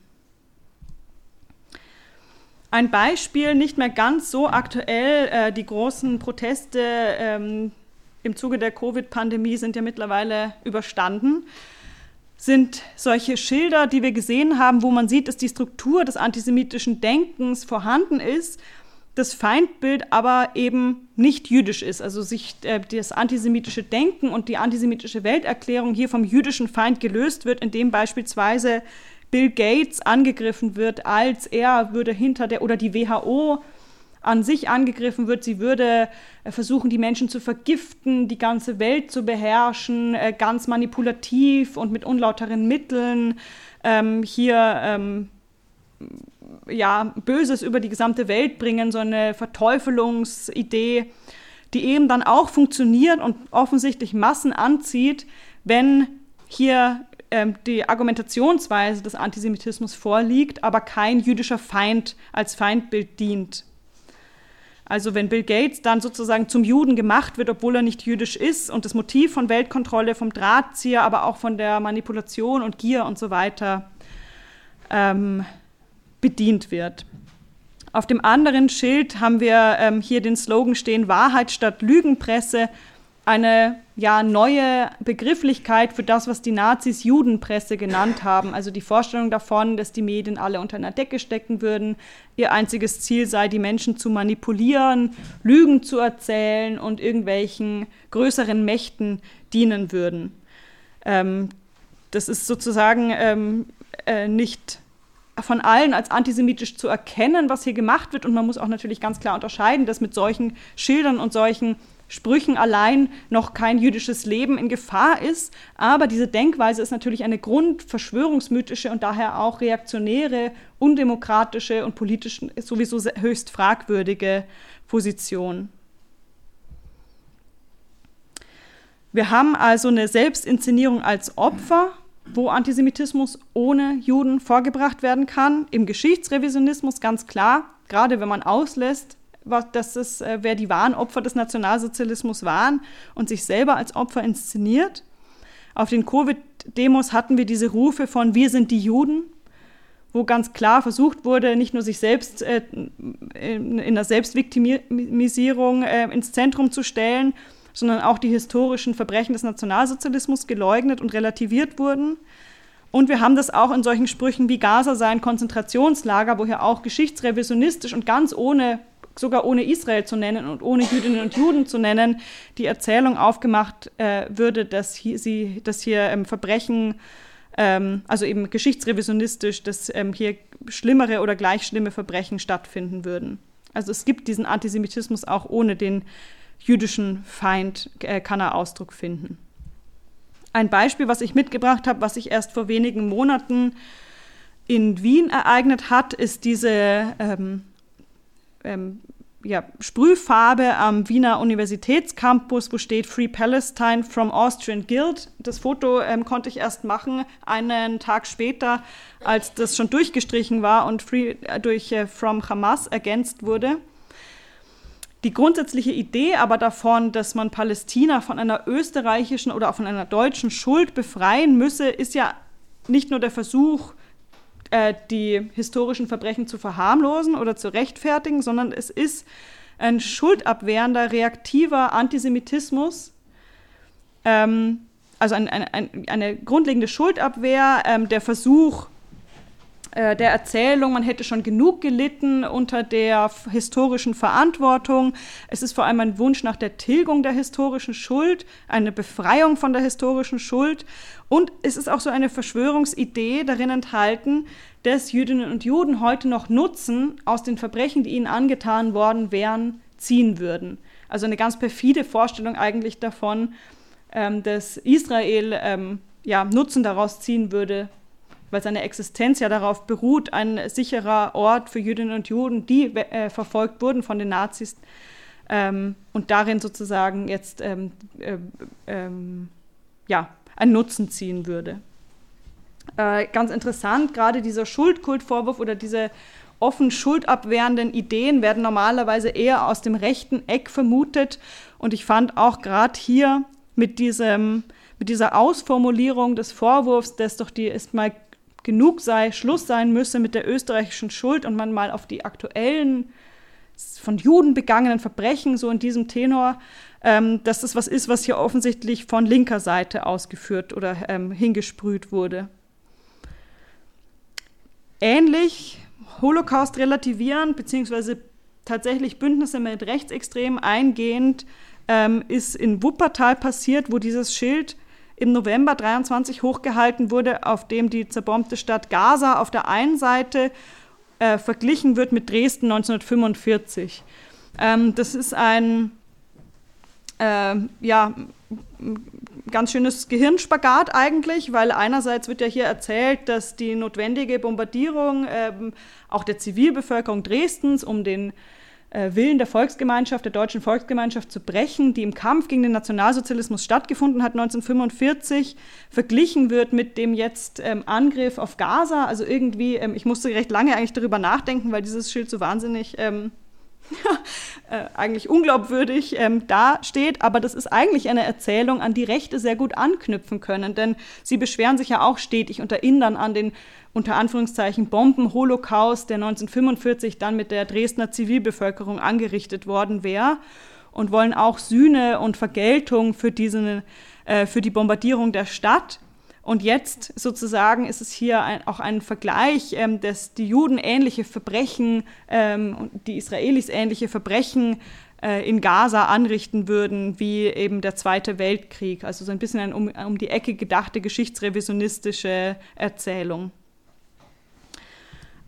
Ein Beispiel, nicht mehr ganz so aktuell, äh, die großen Proteste ähm, im Zuge der Covid-Pandemie sind ja mittlerweile überstanden, sind solche Schilder, die wir gesehen haben, wo man sieht, dass die Struktur des antisemitischen Denkens vorhanden ist, das Feindbild aber eben nicht jüdisch ist, also sich äh, das antisemitische Denken und die antisemitische Welterklärung hier vom jüdischen Feind gelöst wird, indem beispielsweise Bill Gates angegriffen wird, als er würde hinter der oder die WHO an sich angegriffen wird. Sie würde äh, versuchen, die Menschen zu vergiften, die ganze Welt zu beherrschen, äh, ganz manipulativ und mit unlauteren Mitteln ähm, hier ähm, ja, Böses über die gesamte Welt bringen, so eine Verteufelungsidee, die eben dann auch funktioniert und offensichtlich Massen anzieht, wenn hier ähm, die Argumentationsweise des Antisemitismus vorliegt, aber kein jüdischer Feind als Feindbild dient. Also wenn Bill Gates dann sozusagen zum Juden gemacht wird, obwohl er nicht jüdisch ist und das Motiv von Weltkontrolle, vom Drahtzieher, aber auch von der Manipulation und Gier und so weiter ähm, bedient wird. Auf dem anderen Schild haben wir ähm, hier den Slogan stehen, Wahrheit statt Lügenpresse eine ja, neue Begrifflichkeit für das, was die Nazis Judenpresse genannt haben. Also die Vorstellung davon, dass die Medien alle unter einer Decke stecken würden. Ihr einziges Ziel sei, die Menschen zu manipulieren, Lügen zu erzählen und irgendwelchen größeren Mächten dienen würden. Ähm, das ist sozusagen ähm, äh, nicht von allen als antisemitisch zu erkennen, was hier gemacht wird. Und man muss auch natürlich ganz klar unterscheiden, dass mit solchen Schildern und solchen Sprüchen allein noch kein jüdisches Leben in Gefahr ist. Aber diese Denkweise ist natürlich eine grundverschwörungsmythische und daher auch reaktionäre, undemokratische und politisch sowieso höchst fragwürdige Position. Wir haben also eine Selbstinszenierung als Opfer, wo Antisemitismus ohne Juden vorgebracht werden kann. Im Geschichtsrevisionismus ganz klar, gerade wenn man auslässt, dass es, äh, wer die wahren Opfer des Nationalsozialismus waren und sich selber als Opfer inszeniert. Auf den Covid-Demos hatten wir diese Rufe von Wir sind die Juden, wo ganz klar versucht wurde, nicht nur sich selbst äh, in, in der Selbstviktimisierung äh, ins Zentrum zu stellen, sondern auch die historischen Verbrechen des Nationalsozialismus geleugnet und relativiert wurden. Und wir haben das auch in solchen Sprüchen wie Gaza sei ein Konzentrationslager, wo hier auch geschichtsrevisionistisch und ganz ohne sogar ohne Israel zu nennen und ohne Jüdinnen und Juden zu nennen, die Erzählung aufgemacht äh, würde, dass hier, sie, dass hier ähm, Verbrechen, ähm, also eben geschichtsrevisionistisch, dass ähm, hier schlimmere oder gleich schlimme Verbrechen stattfinden würden. Also es gibt diesen Antisemitismus auch ohne den jüdischen Feind, äh, kann er Ausdruck finden. Ein Beispiel, was ich mitgebracht habe, was sich erst vor wenigen Monaten in Wien ereignet hat, ist diese ähm, ähm, ja, Sprühfarbe am Wiener Universitätscampus, wo steht Free Palestine from Austrian Guild. Das Foto ähm, konnte ich erst machen, einen Tag später, als das schon durchgestrichen war und Free äh, durch äh, From Hamas ergänzt wurde. Die grundsätzliche Idee aber davon, dass man Palästina von einer österreichischen oder auch von einer deutschen Schuld befreien müsse, ist ja nicht nur der Versuch, äh, die historischen Verbrechen zu verharmlosen oder zu rechtfertigen, sondern es ist ein schuldabwehrender, reaktiver Antisemitismus, ähm, also ein, ein, eine grundlegende Schuldabwehr, ähm, der Versuch, äh, der Erzählung, man hätte schon genug gelitten unter der historischen Verantwortung. Es ist vor allem ein Wunsch nach der Tilgung der historischen Schuld, eine Befreiung von der historischen Schuld. Und es ist auch so eine Verschwörungsidee darin enthalten, dass Jüdinnen und Juden heute noch Nutzen aus den Verbrechen, die ihnen angetan worden wären, ziehen würden. Also eine ganz perfide Vorstellung eigentlich davon, ähm, dass Israel ähm, ja, Nutzen daraus ziehen würde, weil seine Existenz ja darauf beruht, ein sicherer Ort für Jüdinnen und Juden, die äh, verfolgt wurden von den Nazis ähm, und darin sozusagen jetzt ähm, äh, ähm, ja, einen Nutzen ziehen würde. Äh, ganz interessant, gerade dieser Schuldkultvorwurf oder diese offen schuldabwehrenden Ideen werden normalerweise eher aus dem rechten Eck vermutet. Und ich fand auch gerade hier mit, diesem, mit dieser Ausformulierung des Vorwurfs, dass doch die ist mal genug sei, Schluss sein müsse mit der österreichischen Schuld und man mal auf die aktuellen von Juden begangenen Verbrechen, so in diesem Tenor, ähm, dass das was ist, was hier offensichtlich von linker Seite ausgeführt oder ähm, hingesprüht wurde. Ähnlich Holocaust relativierend, beziehungsweise tatsächlich Bündnisse mit Rechtsextremen eingehend ähm, ist in Wuppertal passiert, wo dieses Schild im November 23 hochgehalten wurde, auf dem die zerbombte Stadt Gaza auf der einen Seite äh, verglichen wird mit Dresden 1945. Ähm, das ist ein äh, ja, ganz schönes Gehirnspagat eigentlich, weil einerseits wird ja hier erzählt, dass die notwendige Bombardierung ähm, auch der Zivilbevölkerung Dresdens um den äh, Willen der Volksgemeinschaft, der deutschen Volksgemeinschaft zu brechen, die im Kampf gegen den Nationalsozialismus stattgefunden hat 1945, verglichen wird mit dem jetzt ähm, Angriff auf Gaza. Also irgendwie, ähm, ich musste recht lange eigentlich darüber nachdenken, weil dieses Schild so wahnsinnig ähm, äh, eigentlich unglaubwürdig ähm, dasteht, aber das ist eigentlich eine Erzählung, an die Rechte sehr gut anknüpfen können, denn sie beschweren sich ja auch stetig und erinnern an den unter Anführungszeichen Bomben-Holocaust, der 1945 dann mit der Dresdner Zivilbevölkerung angerichtet worden wäre und wollen auch Sühne und Vergeltung für, diese, äh, für die Bombardierung der Stadt. Und jetzt sozusagen ist es hier ein, auch ein Vergleich, ähm, dass die Juden ähnliche Verbrechen ähm, und die Israelis ähnliche Verbrechen äh, in Gaza anrichten würden wie eben der Zweite Weltkrieg. Also so ein bisschen eine um, um die Ecke gedachte geschichtsrevisionistische Erzählung.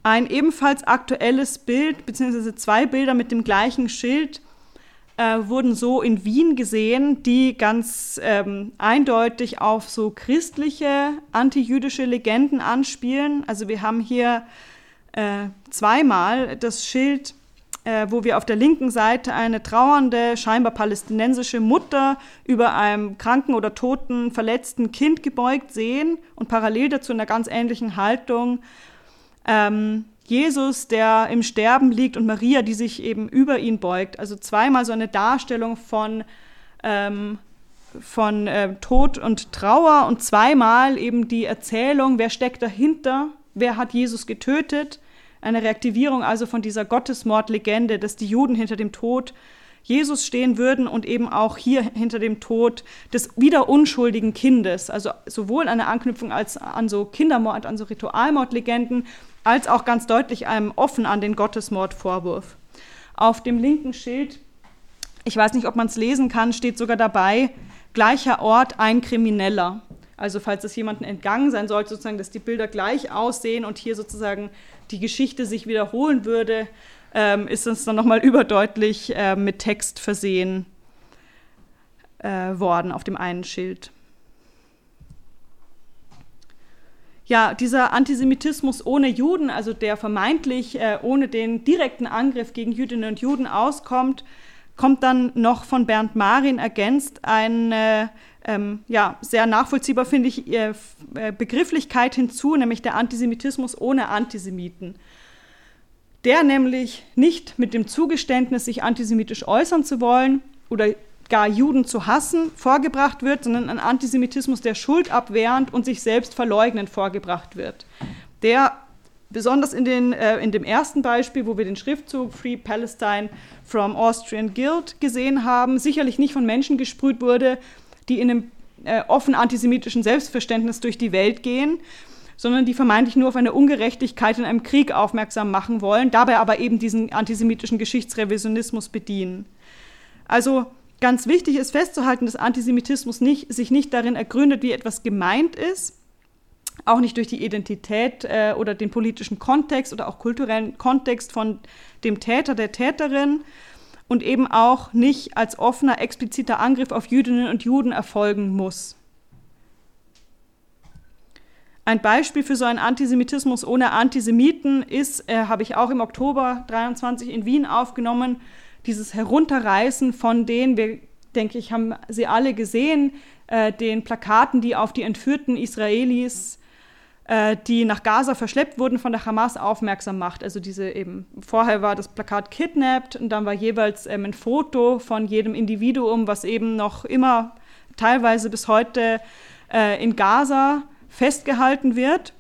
Ein ebenfalls aktuelles Bild, beziehungsweise zwei Bilder mit dem gleichen Schild, äh, wurden so in Wien gesehen, die ganz ähm, eindeutig auf so christliche, antijüdische Legenden anspielen. Also wir haben hier äh, zweimal das Schild, äh, wo wir auf der linken Seite eine trauernde, scheinbar palästinensische Mutter über einem kranken oder toten, verletzten Kind gebeugt sehen und parallel dazu in einer ganz ähnlichen Haltung ähm, Jesus, der im Sterben liegt und Maria, die sich eben über ihn beugt. Also zweimal so eine Darstellung von, ähm, von äh, Tod und Trauer und zweimal eben die Erzählung, wer steckt dahinter, wer hat Jesus getötet. Eine Reaktivierung also von dieser Gottesmordlegende, dass die Juden hinter dem Tod Jesus stehen würden und eben auch hier hinter dem Tod des wieder unschuldigen Kindes. Also sowohl eine Anknüpfung als an so Kindermord, an so Ritualmordlegenden, als auch ganz deutlich einem offen an den Gottesmordvorwurf. Auf dem linken Schild, ich weiß nicht, ob man es lesen kann, steht sogar dabei, gleicher Ort, ein Krimineller. Also falls es jemandem entgangen sein sollte, sozusagen, dass die Bilder gleich aussehen und hier sozusagen die Geschichte sich wiederholen würde, ähm, ist es dann nochmal überdeutlich äh, mit Text versehen äh, worden auf dem einen Schild. Ja, dieser Antisemitismus ohne Juden, also der vermeintlich äh, ohne den direkten Angriff gegen Jüdinnen und Juden auskommt, kommt dann noch von Bernd Marin ergänzt eine ähm, ja, sehr nachvollziehbar, finde ich, äh, Begrifflichkeit hinzu, nämlich der Antisemitismus ohne Antisemiten. Der nämlich nicht mit dem Zugeständnis, sich antisemitisch äußern zu wollen oder gar Juden zu hassen, vorgebracht wird, sondern ein Antisemitismus, der schuldabwehrend und sich selbst verleugnend vorgebracht wird. Der besonders in, den, äh, in dem ersten Beispiel, wo wir den Schriftzug Free Palestine from Austrian Guild gesehen haben, sicherlich nicht von Menschen gesprüht wurde, die in einem äh, offen antisemitischen Selbstverständnis durch die Welt gehen, sondern die vermeintlich nur auf eine Ungerechtigkeit in einem Krieg aufmerksam machen wollen, dabei aber eben diesen antisemitischen Geschichtsrevisionismus bedienen. Also Ganz wichtig ist festzuhalten, dass Antisemitismus nicht, sich nicht darin ergründet, wie etwas gemeint ist, auch nicht durch die Identität äh, oder den politischen Kontext oder auch kulturellen Kontext von dem Täter, der Täterin und eben auch nicht als offener, expliziter Angriff auf Jüdinnen und Juden erfolgen muss. Ein Beispiel für so einen Antisemitismus ohne Antisemiten ist, äh, habe ich auch im Oktober 23 in Wien aufgenommen, dieses Herunterreißen von den, wir denke ich, haben sie alle gesehen, äh, den Plakaten, die auf die entführten Israelis, äh, die nach Gaza verschleppt wurden, von der Hamas aufmerksam macht. Also diese eben, vorher war das Plakat kidnapped und dann war jeweils ähm, ein Foto von jedem Individuum, was eben noch immer teilweise bis heute äh, in Gaza festgehalten wird.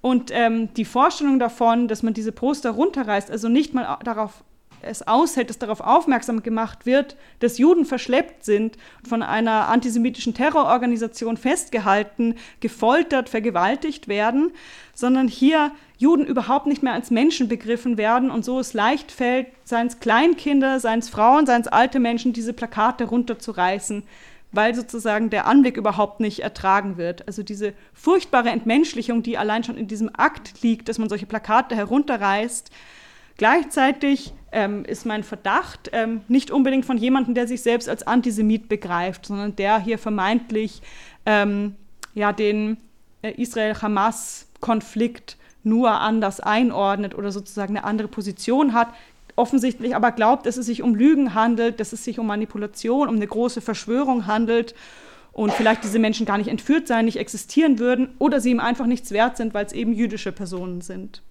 Und ähm, die Vorstellung davon, dass man diese Poster runterreißt, also nicht mal darauf es aushält, dass darauf aufmerksam gemacht wird, dass Juden verschleppt sind, von einer antisemitischen Terrororganisation festgehalten, gefoltert, vergewaltigt werden, sondern hier Juden überhaupt nicht mehr als Menschen begriffen werden und so es leicht fällt, seien es Kleinkinder, seien es Frauen, seien es alte Menschen, diese Plakate runterzureißen, weil sozusagen der Anblick überhaupt nicht ertragen wird. Also diese furchtbare Entmenschlichung, die allein schon in diesem Akt liegt, dass man solche Plakate herunterreißt. Gleichzeitig ähm, ist mein Verdacht ähm, nicht unbedingt von jemandem, der sich selbst als Antisemit begreift, sondern der hier vermeintlich ähm, ja, den äh, Israel-Hamas-Konflikt nur anders einordnet oder sozusagen eine andere Position hat offensichtlich aber glaubt, dass es sich um Lügen handelt, dass es sich um Manipulation, um eine große Verschwörung handelt und vielleicht diese Menschen gar nicht entführt sein, nicht existieren würden oder sie ihm einfach nichts wert sind, weil es eben jüdische Personen sind.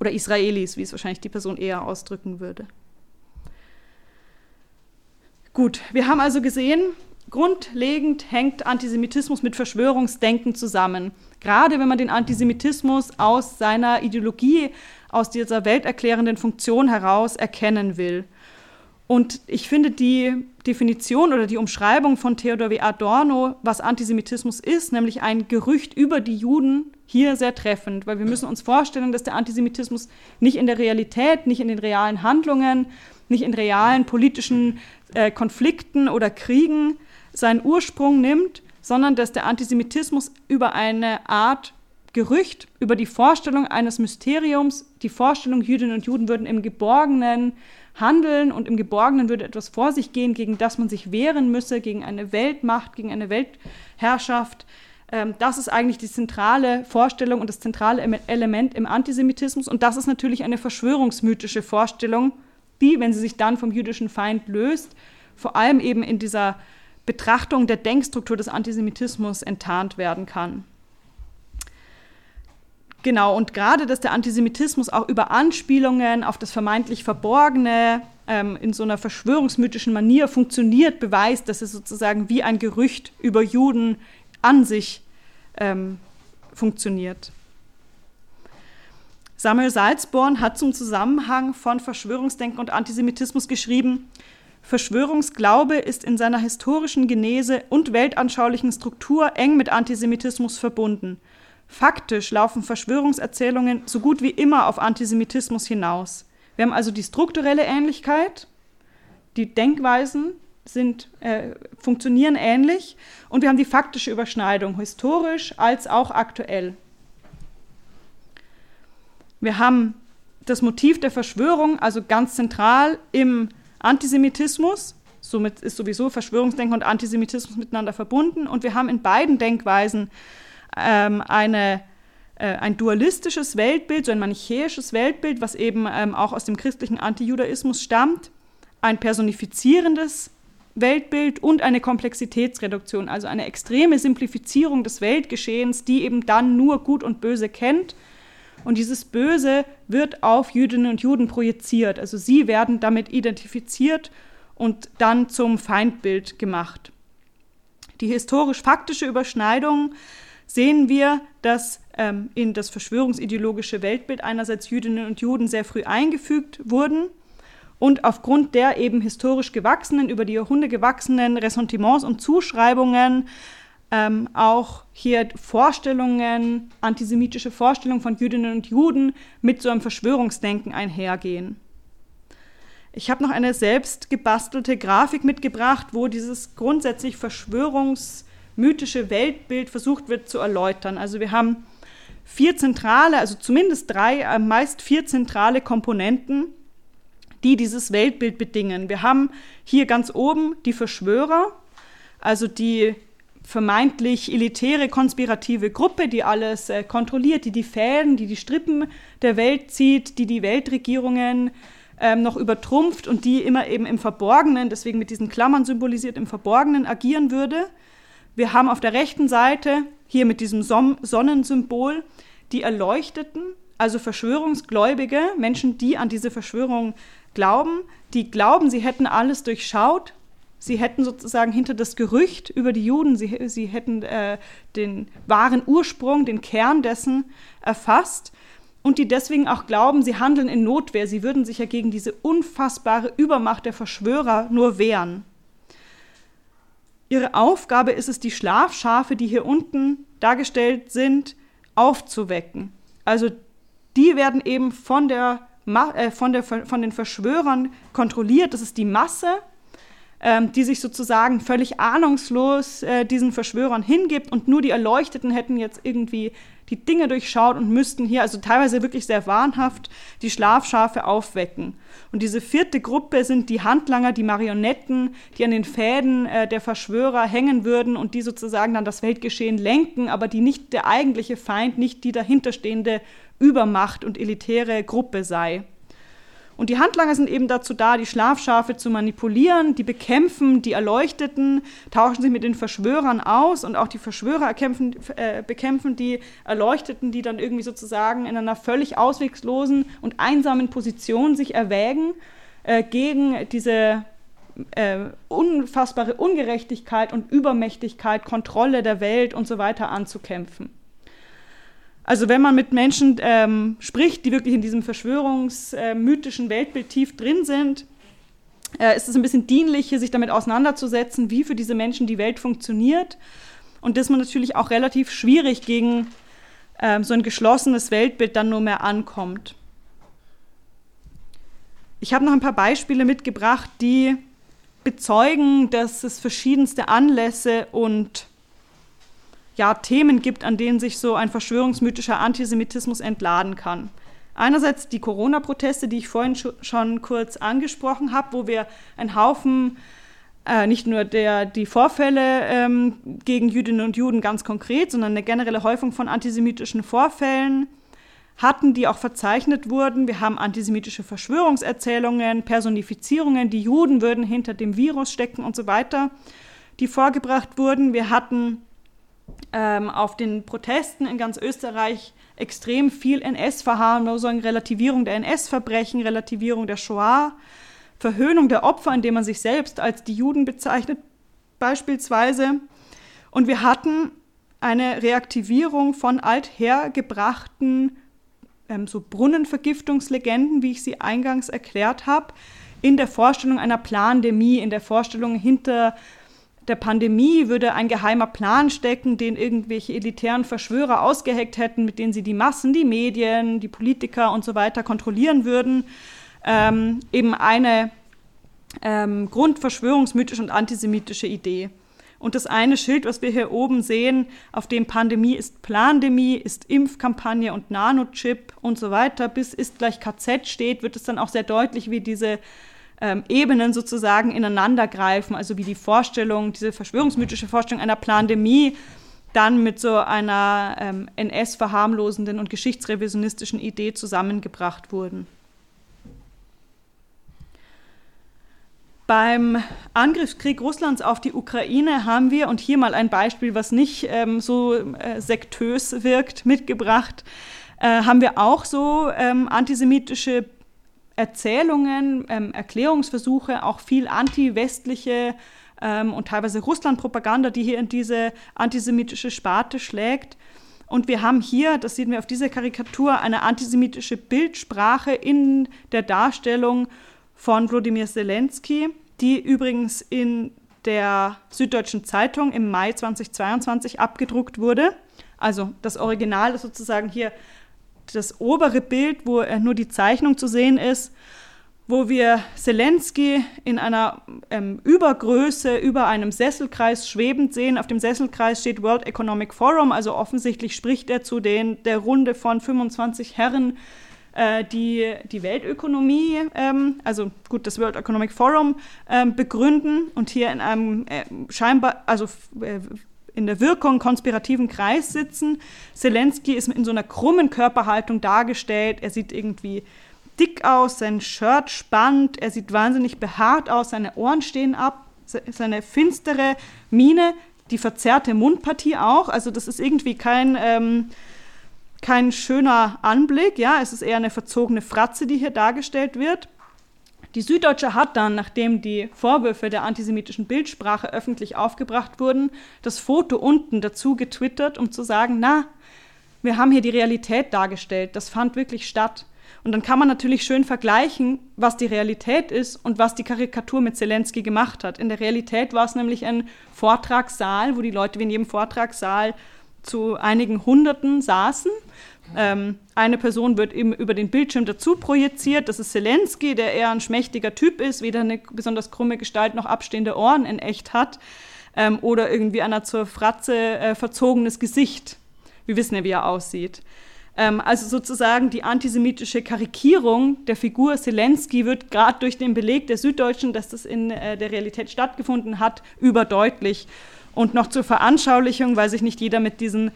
Oder Israelis, wie es wahrscheinlich die Person eher ausdrücken würde. Gut, wir haben also gesehen, grundlegend hängt Antisemitismus mit Verschwörungsdenken zusammen. Gerade wenn man den Antisemitismus aus seiner Ideologie aus dieser welterklärenden Funktion heraus erkennen will. Und ich finde die Definition oder die Umschreibung von Theodor W. Adorno, was Antisemitismus ist, nämlich ein Gerücht über die Juden, hier sehr treffend, weil wir müssen uns vorstellen, dass der Antisemitismus nicht in der Realität, nicht in den realen Handlungen, nicht in realen politischen äh, Konflikten oder Kriegen seinen Ursprung nimmt, sondern dass der Antisemitismus über eine Art Gerücht über die Vorstellung eines Mysteriums, die Vorstellung, Jüdinnen und Juden würden im Geborgenen handeln und im Geborgenen würde etwas vor sich gehen, gegen das man sich wehren müsse, gegen eine Weltmacht, gegen eine Weltherrschaft. Ähm, das ist eigentlich die zentrale Vorstellung und das zentrale Element im Antisemitismus. Und das ist natürlich eine verschwörungsmythische Vorstellung, die, wenn sie sich dann vom jüdischen Feind löst, vor allem eben in dieser Betrachtung der Denkstruktur des Antisemitismus enttarnt werden kann. Genau, und gerade, dass der Antisemitismus auch über Anspielungen auf das vermeintlich Verborgene ähm, in so einer verschwörungsmythischen Manier funktioniert, beweist, dass es sozusagen wie ein Gerücht über Juden an sich ähm, funktioniert. Samuel Salzborn hat zum Zusammenhang von Verschwörungsdenken und Antisemitismus geschrieben, Verschwörungsglaube ist in seiner historischen Genese und weltanschaulichen Struktur eng mit Antisemitismus verbunden – Faktisch laufen Verschwörungserzählungen so gut wie immer auf Antisemitismus hinaus. Wir haben also die strukturelle Ähnlichkeit, die Denkweisen sind, äh, funktionieren ähnlich und wir haben die faktische Überschneidung, historisch als auch aktuell. Wir haben das Motiv der Verschwörung, also ganz zentral im Antisemitismus. Somit ist sowieso Verschwörungsdenken und Antisemitismus miteinander verbunden. Und wir haben in beiden Denkweisen ähm, eine, äh, ein dualistisches Weltbild, so ein manichäisches Weltbild, was eben ähm, auch aus dem christlichen Antijudaismus stammt, ein personifizierendes Weltbild und eine Komplexitätsreduktion, also eine extreme Simplifizierung des Weltgeschehens, die eben dann nur Gut und Böse kennt. Und dieses Böse wird auf Jüdinnen und Juden projiziert. Also sie werden damit identifiziert und dann zum Feindbild gemacht. Die historisch-faktische Überschneidung sehen wir, dass ähm, in das verschwörungsideologische Weltbild einerseits Jüdinnen und Juden sehr früh eingefügt wurden und aufgrund der eben historisch gewachsenen, über die Jahrhunderte gewachsenen Ressentiments und Zuschreibungen ähm, auch hier Vorstellungen, antisemitische Vorstellungen von Jüdinnen und Juden mit so einem Verschwörungsdenken einhergehen. Ich habe noch eine selbst gebastelte Grafik mitgebracht, wo dieses grundsätzlich Verschwörungs- mythische Weltbild versucht wird zu erläutern. Also wir haben vier zentrale, also zumindest drei, äh, meist vier zentrale Komponenten, die dieses Weltbild bedingen. Wir haben hier ganz oben die Verschwörer, also die vermeintlich elitäre konspirative Gruppe, die alles äh, kontrolliert, die die Fäden, die die Strippen der Welt zieht, die die Weltregierungen ähm, noch übertrumpft und die immer eben im Verborgenen, deswegen mit diesen Klammern symbolisiert, im Verborgenen agieren würde. Wir haben auf der rechten Seite hier mit diesem Sonnensymbol die Erleuchteten, also Verschwörungsgläubige, Menschen, die an diese Verschwörung glauben, die glauben, sie hätten alles durchschaut, sie hätten sozusagen hinter das Gerücht über die Juden, sie, sie hätten äh, den wahren Ursprung, den Kern dessen erfasst und die deswegen auch glauben, sie handeln in Notwehr. Sie würden sich ja gegen diese unfassbare Übermacht der Verschwörer nur wehren. Ihre Aufgabe ist es, die Schlafschafe, die hier unten dargestellt sind, aufzuwecken. Also die werden eben von, der, äh, von, der, von den Verschwörern kontrolliert. Das ist die Masse, ähm, die sich sozusagen völlig ahnungslos äh, diesen Verschwörern hingibt und nur die Erleuchteten hätten jetzt irgendwie die Dinge durchschaut und müssten hier, also teilweise wirklich sehr wahnhaft, die Schlafschafe aufwecken. Und diese vierte Gruppe sind die Handlanger, die Marionetten, die an den Fäden äh, der Verschwörer hängen würden und die sozusagen dann das Weltgeschehen lenken, aber die nicht der eigentliche Feind, nicht die dahinterstehende Übermacht und elitäre Gruppe sei. Und die Handlanger sind eben dazu da, die Schlafschafe zu manipulieren, die bekämpfen die Erleuchteten, tauschen sich mit den Verschwörern aus und auch die Verschwörer kämpfen, äh, bekämpfen die Erleuchteten, die dann irgendwie sozusagen in einer völlig ausweglosen und einsamen Position sich erwägen äh, gegen diese äh, unfassbare Ungerechtigkeit und Übermächtigkeit, Kontrolle der Welt und so weiter anzukämpfen. Also wenn man mit Menschen ähm, spricht, die wirklich in diesem verschwörungsmythischen Weltbild tief drin sind, äh, ist es ein bisschen dienlich, sich damit auseinanderzusetzen, wie für diese Menschen die Welt funktioniert. Und dass man natürlich auch relativ schwierig gegen ähm, so ein geschlossenes Weltbild dann nur mehr ankommt. Ich habe noch ein paar Beispiele mitgebracht, die bezeugen, dass es verschiedenste Anlässe und ja, Themen gibt, an denen sich so ein verschwörungsmythischer Antisemitismus entladen kann. Einerseits die Corona-Proteste, die ich vorhin schon kurz angesprochen habe, wo wir einen Haufen, äh, nicht nur der, die Vorfälle ähm, gegen Jüdinnen und Juden ganz konkret, sondern eine generelle Häufung von antisemitischen Vorfällen hatten, die auch verzeichnet wurden. Wir haben antisemitische Verschwörungserzählungen, Personifizierungen, die Juden würden hinter dem Virus stecken und so weiter, die vorgebracht wurden. Wir hatten ähm, auf den Protesten in ganz Österreich extrem viel NS-Verharmlosung, Relativierung der NS-Verbrechen, Relativierung der Shoah, Verhöhnung der Opfer, indem man sich selbst als die Juden bezeichnet, beispielsweise. Und wir hatten eine Reaktivierung von althergebrachten ähm, so Brunnenvergiftungslegenden, wie ich sie eingangs erklärt habe, in der Vorstellung einer Plandemie, in der Vorstellung hinter der Pandemie würde ein geheimer Plan stecken, den irgendwelche elitären Verschwörer ausgeheckt hätten, mit denen sie die Massen, die Medien, die Politiker und so weiter kontrollieren würden. Ähm, eben eine ähm, grundverschwörungsmythische und antisemitische Idee. Und das eine Schild, was wir hier oben sehen, auf dem Pandemie ist Plandemie, ist Impfkampagne und Nanochip und so weiter, bis ist gleich KZ steht, wird es dann auch sehr deutlich, wie diese ähm, Ebenen sozusagen ineinandergreifen, also wie die Vorstellung, diese verschwörungsmythische Vorstellung einer Plandemie dann mit so einer ähm, NS-verharmlosenden und geschichtsrevisionistischen Idee zusammengebracht wurden. Beim Angriffskrieg Russlands auf die Ukraine haben wir, und hier mal ein Beispiel, was nicht ähm, so äh, sektös wirkt, mitgebracht, äh, haben wir auch so ähm, antisemitische Erzählungen, ähm, Erklärungsversuche, auch viel anti-westliche ähm, und teilweise Russland-Propaganda, die hier in diese antisemitische Sparte schlägt. Und wir haben hier, das sehen wir auf dieser Karikatur, eine antisemitische Bildsprache in der Darstellung von Wladimir Zelensky, die übrigens in der Süddeutschen Zeitung im Mai 2022 abgedruckt wurde. Also das Original ist sozusagen hier das obere Bild, wo nur die Zeichnung zu sehen ist, wo wir Zelensky in einer ähm, Übergröße über einem Sesselkreis schwebend sehen. Auf dem Sesselkreis steht World Economic Forum, also offensichtlich spricht er zu den, der Runde von 25 Herren, äh, die die Weltökonomie, ähm, also gut, das World Economic Forum ähm, begründen und hier in einem äh, scheinbar, also äh, in der Wirkung konspirativen Kreis sitzen. Zelensky ist in so einer krummen Körperhaltung dargestellt. Er sieht irgendwie dick aus, sein Shirt spannt, er sieht wahnsinnig behaart aus, seine Ohren stehen ab, seine finstere Miene, die verzerrte Mundpartie auch. Also das ist irgendwie kein, ähm, kein schöner Anblick. Ja, es ist eher eine verzogene Fratze, die hier dargestellt wird. Die Süddeutsche hat dann, nachdem die Vorwürfe der antisemitischen Bildsprache öffentlich aufgebracht wurden, das Foto unten dazu getwittert, um zu sagen, na, wir haben hier die Realität dargestellt. Das fand wirklich statt. Und dann kann man natürlich schön vergleichen, was die Realität ist und was die Karikatur mit Zelensky gemacht hat. In der Realität war es nämlich ein Vortragssaal, wo die Leute wie in jedem Vortragssaal zu einigen Hunderten saßen. Ähm, eine Person wird eben über den Bildschirm dazu projiziert. Das ist Zelensky, der eher ein schmächtiger Typ ist, weder eine besonders krumme Gestalt noch abstehende Ohren in echt hat. Ähm, oder irgendwie einer zur Fratze äh, verzogenes Gesicht. Wir wissen ja, wie er aussieht. Ähm, also sozusagen die antisemitische Karikierung der Figur Zelensky wird gerade durch den Beleg der Süddeutschen, dass das in äh, der Realität stattgefunden hat, überdeutlich. Und noch zur Veranschaulichung, weil sich nicht jeder mit diesen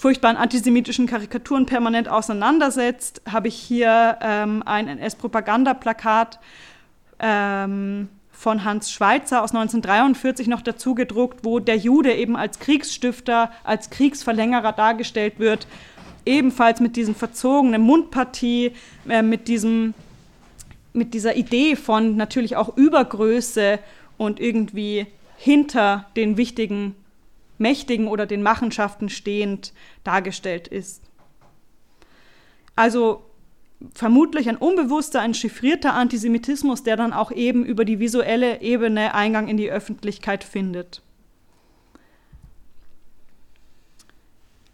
furchtbaren antisemitischen Karikaturen permanent auseinandersetzt, habe ich hier ähm, ein NS-Propagandaplakat ähm, von Hans Schweitzer aus 1943 noch dazu gedruckt, wo der Jude eben als Kriegsstifter, als Kriegsverlängerer dargestellt wird ebenfalls mit diesen verzogenen Mundpartie, äh, mit, diesem, mit dieser Idee von natürlich auch Übergröße und irgendwie hinter den wichtigen Mächtigen oder den Machenschaften stehend dargestellt ist. Also vermutlich ein unbewusster, ein chiffrierter Antisemitismus, der dann auch eben über die visuelle Ebene Eingang in die Öffentlichkeit findet.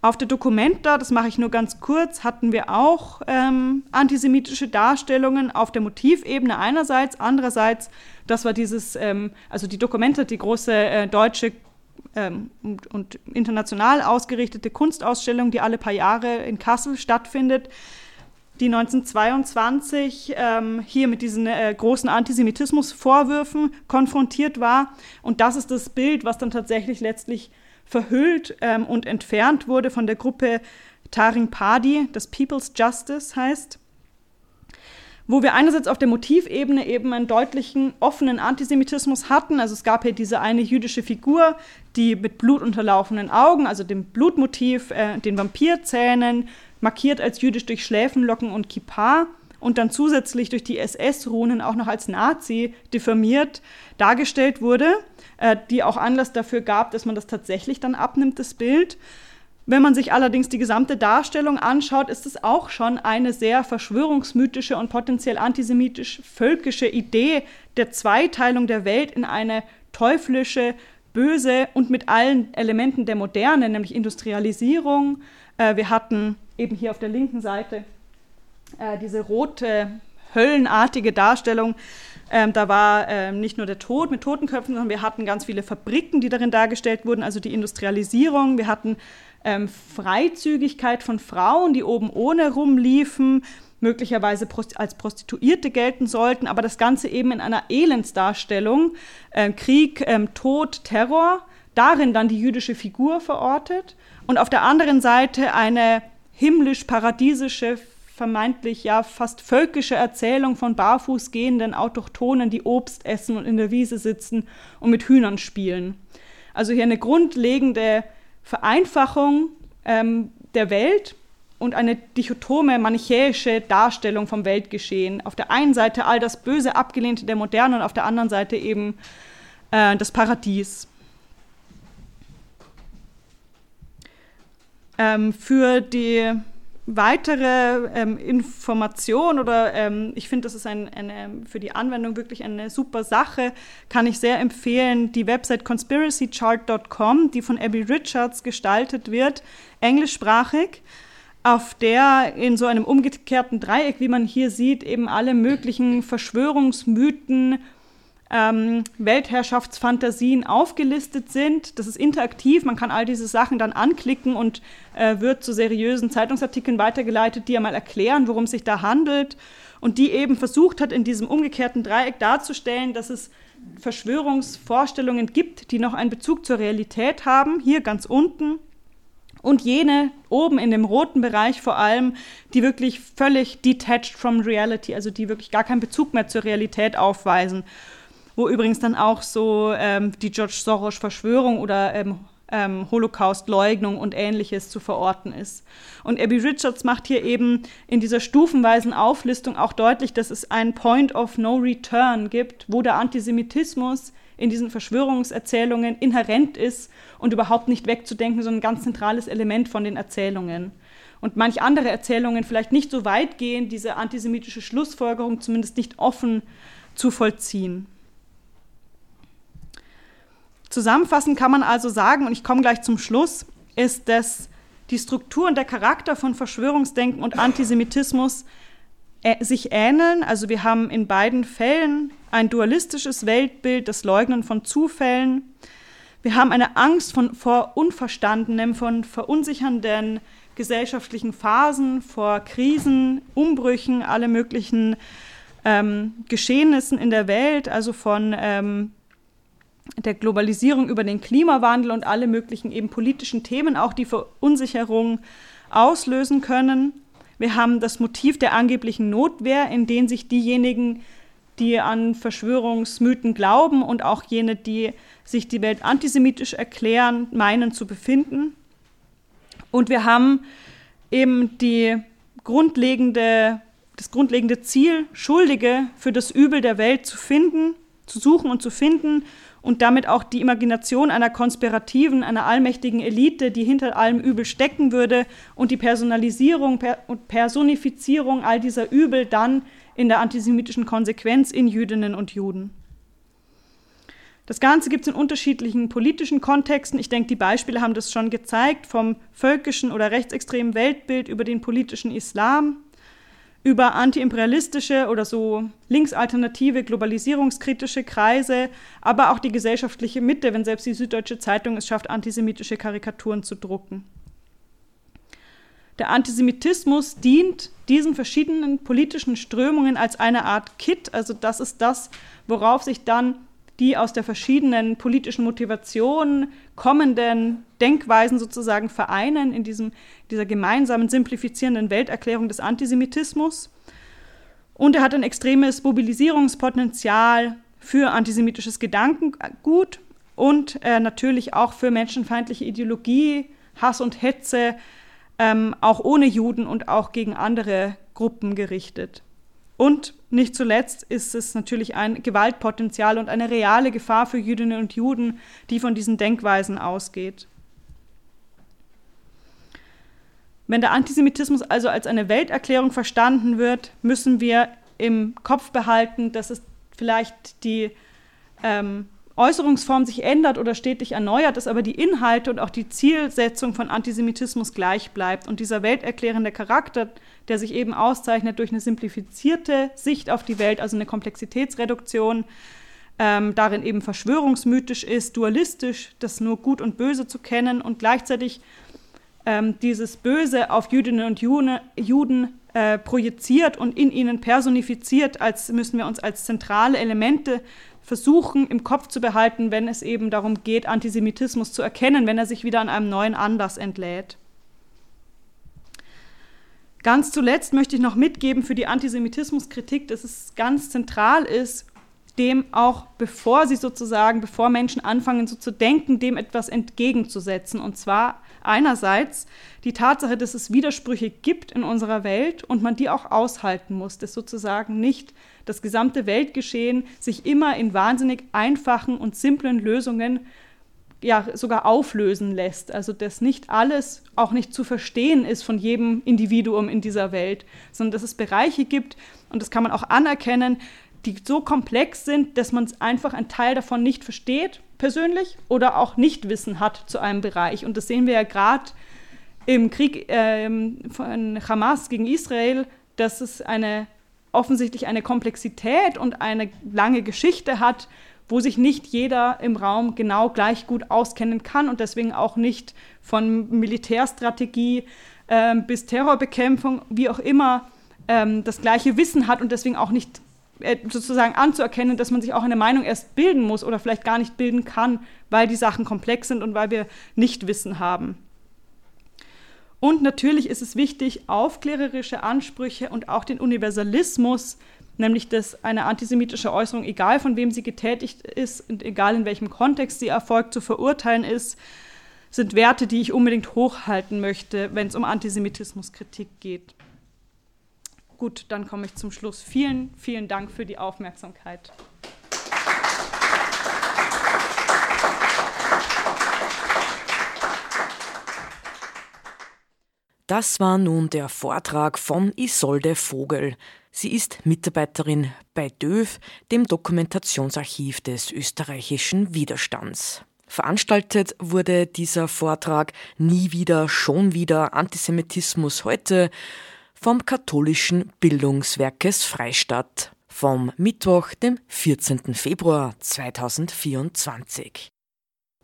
Auf der Documenta, das mache ich nur ganz kurz, hatten wir auch ähm, antisemitische Darstellungen auf der Motivebene einerseits, andererseits, das war dieses, ähm, also die Documenta, die große äh, deutsche ähm, und, und, international ausgerichtete Kunstausstellung, die alle paar Jahre in Kassel stattfindet, die 1922 ähm, hier mit diesen äh, großen Antisemitismusvorwürfen konfrontiert war. Und das ist das Bild, was dann tatsächlich letztlich verhüllt ähm, und entfernt wurde von der Gruppe Taring Padi, das People's Justice heißt, wo wir einerseits auf der Motivebene eben einen deutlichen offenen Antisemitismus hatten. Also es gab hier diese eine jüdische Figur, die mit blutunterlaufenden Augen, also dem Blutmotiv, äh, den Vampirzähnen, markiert als jüdisch durch Schläfenlocken und Kippa und dann zusätzlich durch die SS-Runen auch noch als Nazi diffamiert dargestellt wurde äh, die auch Anlass dafür gab, dass man das tatsächlich dann abnimmt, das Bild. Wenn man sich allerdings die gesamte Darstellung anschaut, ist es auch schon eine sehr verschwörungsmythische und potenziell antisemitisch-völkische Idee der Zweiteilung der Welt in eine teuflische, böse und mit allen Elementen der Moderne, nämlich Industrialisierung. Äh, wir hatten eben hier auf der linken Seite äh, diese rote, höllenartige Darstellung ähm, da war ähm, nicht nur der Tod mit Totenköpfen, sondern wir hatten ganz viele Fabriken, die darin dargestellt wurden, also die Industrialisierung. Wir hatten ähm, Freizügigkeit von Frauen, die oben ohne rumliefen, möglicherweise als Prostituierte gelten sollten, aber das Ganze eben in einer Elendsdarstellung, äh, Krieg, ähm, Tod, Terror, darin dann die jüdische Figur verortet und auf der anderen Seite eine himmlisch-paradiesische vermeintlich ja fast völkische Erzählung von barfuß gehenden Autochtonen, die Obst essen und in der Wiese sitzen und mit Hühnern spielen. Also hier eine grundlegende Vereinfachung ähm, der Welt und eine dichotome, manichäische Darstellung vom Weltgeschehen. Auf der einen Seite all das Böse, Abgelehnte der Moderne und auf der anderen Seite eben äh, das Paradies. Ähm, für die weitere ähm, Information oder ähm, ich finde, das ist ein, eine, für die Anwendung wirklich eine super Sache, kann ich sehr empfehlen, die Website conspiracychart.com, die von Abby Richards gestaltet wird, englischsprachig, auf der in so einem umgekehrten Dreieck, wie man hier sieht, eben alle möglichen Verschwörungsmythen, ähm, Weltherrschaftsfantasien aufgelistet sind. Das ist interaktiv, man kann all diese Sachen dann anklicken und äh, wird zu seriösen Zeitungsartikeln weitergeleitet, die einmal erklären, worum es sich da handelt. Und die eben versucht hat, in diesem umgekehrten Dreieck darzustellen, dass es Verschwörungsvorstellungen gibt, die noch einen Bezug zur Realität haben, hier ganz unten. Und jene oben in dem roten Bereich vor allem, die wirklich völlig detached from reality, also die wirklich gar keinen Bezug mehr zur Realität aufweisen wo übrigens dann auch so ähm, die George Soros-Verschwörung oder ähm, ähm, Holocaust-Leugnung und ähnliches zu verorten ist. Und Abby Richards macht hier eben in dieser stufenweisen Auflistung auch deutlich, dass es einen Point of No Return gibt, wo der Antisemitismus in diesen Verschwörungserzählungen inhärent ist und überhaupt nicht wegzudenken, sondern ein ganz zentrales Element von den Erzählungen. und manch andere Erzählungen vielleicht nicht so weit gehen, diese antisemitische Schlussfolgerung zumindest nicht offen zu vollziehen. Zusammenfassend kann man also sagen, und ich komme gleich zum Schluss, ist, dass die Struktur und der Charakter von Verschwörungsdenken und Antisemitismus äh, sich ähneln. Also wir haben in beiden Fällen ein dualistisches Weltbild, das Leugnen von Zufällen. Wir haben eine Angst von, vor Unverstandenem, von verunsichernden gesellschaftlichen Phasen, vor Krisen, Umbrüchen, alle möglichen ähm, Geschehnissen in der Welt, also von ähm, der Globalisierung über den Klimawandel und alle möglichen eben politischen Themen auch die Verunsicherung auslösen können. Wir haben das Motiv der angeblichen Notwehr, in dem sich diejenigen, die an Verschwörungsmythen glauben und auch jene, die sich die Welt antisemitisch erklären, meinen zu befinden. Und wir haben eben die grundlegende, das grundlegende Ziel, Schuldige für das Übel der Welt zu finden, zu suchen und zu finden und damit auch die Imagination einer konspirativen, einer allmächtigen Elite, die hinter allem Übel stecken würde und die Personalisierung und Personifizierung all dieser Übel dann in der antisemitischen Konsequenz in Jüdinnen und Juden. Das Ganze gibt es in unterschiedlichen politischen Kontexten. Ich denke, die Beispiele haben das schon gezeigt, vom völkischen oder rechtsextremen Weltbild über den politischen Islam, über antiimperialistische oder so linksalternative, globalisierungskritische Kreise, aber auch die gesellschaftliche Mitte, wenn selbst die Süddeutsche Zeitung es schafft, antisemitische Karikaturen zu drucken. Der Antisemitismus dient diesen verschiedenen politischen Strömungen als eine Art Kit, also das ist das, worauf sich dann die aus der verschiedenen politischen Motivationen kommenden Denkweisen sozusagen vereinen in diesem, dieser gemeinsamen simplifizierenden Welterklärung des Antisemitismus. Und er hat ein extremes Mobilisierungspotenzial für antisemitisches Gedankengut und äh, natürlich auch für menschenfeindliche Ideologie, Hass und Hetze, ähm, auch ohne Juden und auch gegen andere Gruppen gerichtet. Und nicht zuletzt ist es natürlich ein Gewaltpotenzial und eine reale Gefahr für Jüdinnen und Juden, die von diesen Denkweisen ausgeht. Wenn der Antisemitismus also als eine Welterklärung verstanden wird, müssen wir im Kopf behalten, dass es vielleicht die ähm, Äußerungsform sich ändert oder stetig erneuert ist, aber die Inhalte und auch die Zielsetzung von Antisemitismus gleich bleibt. Und dieser welterklärende Charakter, der sich eben auszeichnet durch eine simplifizierte Sicht auf die Welt, also eine Komplexitätsreduktion, ähm, darin eben verschwörungsmythisch ist, dualistisch, das nur Gut und Böse zu kennen und gleichzeitig ähm, dieses Böse auf Jüdinnen und Juden, Juden äh, projiziert und in ihnen personifiziert, als müssen wir uns als zentrale Elemente versuchen im Kopf zu behalten, wenn es eben darum geht, Antisemitismus zu erkennen, wenn er sich wieder an einem neuen Anlass entlädt. Ganz zuletzt möchte ich noch mitgeben für die Antisemitismuskritik, dass es ganz zentral ist, dem auch bevor sie sozusagen, bevor Menschen anfangen so zu denken, dem etwas entgegenzusetzen. Und zwar einerseits die Tatsache, dass es Widersprüche gibt in unserer Welt und man die auch aushalten muss, dass sozusagen nicht das gesamte Weltgeschehen sich immer in wahnsinnig einfachen und simplen Lösungen ja sogar auflösen lässt. Also dass nicht alles auch nicht zu verstehen ist von jedem Individuum in dieser Welt, sondern dass es Bereiche gibt, und das kann man auch anerkennen, die so komplex sind, dass man einfach einen Teil davon nicht versteht, persönlich, oder auch nicht Wissen hat zu einem Bereich. Und das sehen wir ja gerade im Krieg äh, von Hamas gegen Israel, dass es eine offensichtlich eine Komplexität und eine lange Geschichte hat, wo sich nicht jeder im Raum genau gleich gut auskennen kann und deswegen auch nicht von Militärstrategie äh, bis Terrorbekämpfung, wie auch immer, ähm, das gleiche Wissen hat und deswegen auch nicht sozusagen anzuerkennen, dass man sich auch eine Meinung erst bilden muss oder vielleicht gar nicht bilden kann, weil die Sachen komplex sind und weil wir nicht Wissen haben. Und natürlich ist es wichtig, aufklärerische Ansprüche und auch den Universalismus, nämlich dass eine antisemitische Äußerung, egal von wem sie getätigt ist und egal in welchem Kontext sie erfolgt, zu verurteilen ist, sind Werte, die ich unbedingt hochhalten möchte, wenn es um Antisemitismuskritik geht. Gut, dann komme ich zum Schluss. Vielen, vielen Dank für die Aufmerksamkeit. Das war nun der Vortrag von Isolde Vogel. Sie ist Mitarbeiterin bei DÖV, dem Dokumentationsarchiv des österreichischen Widerstands. Veranstaltet wurde dieser Vortrag Nie wieder, schon wieder Antisemitismus heute vom katholischen Bildungswerkes Freistadt vom Mittwoch, dem 14. Februar 2024.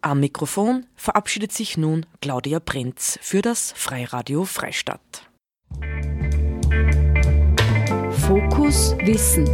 Am Mikrofon verabschiedet sich nun Claudia Prenz für das Freiradio Freistadt. Fokus Wissen.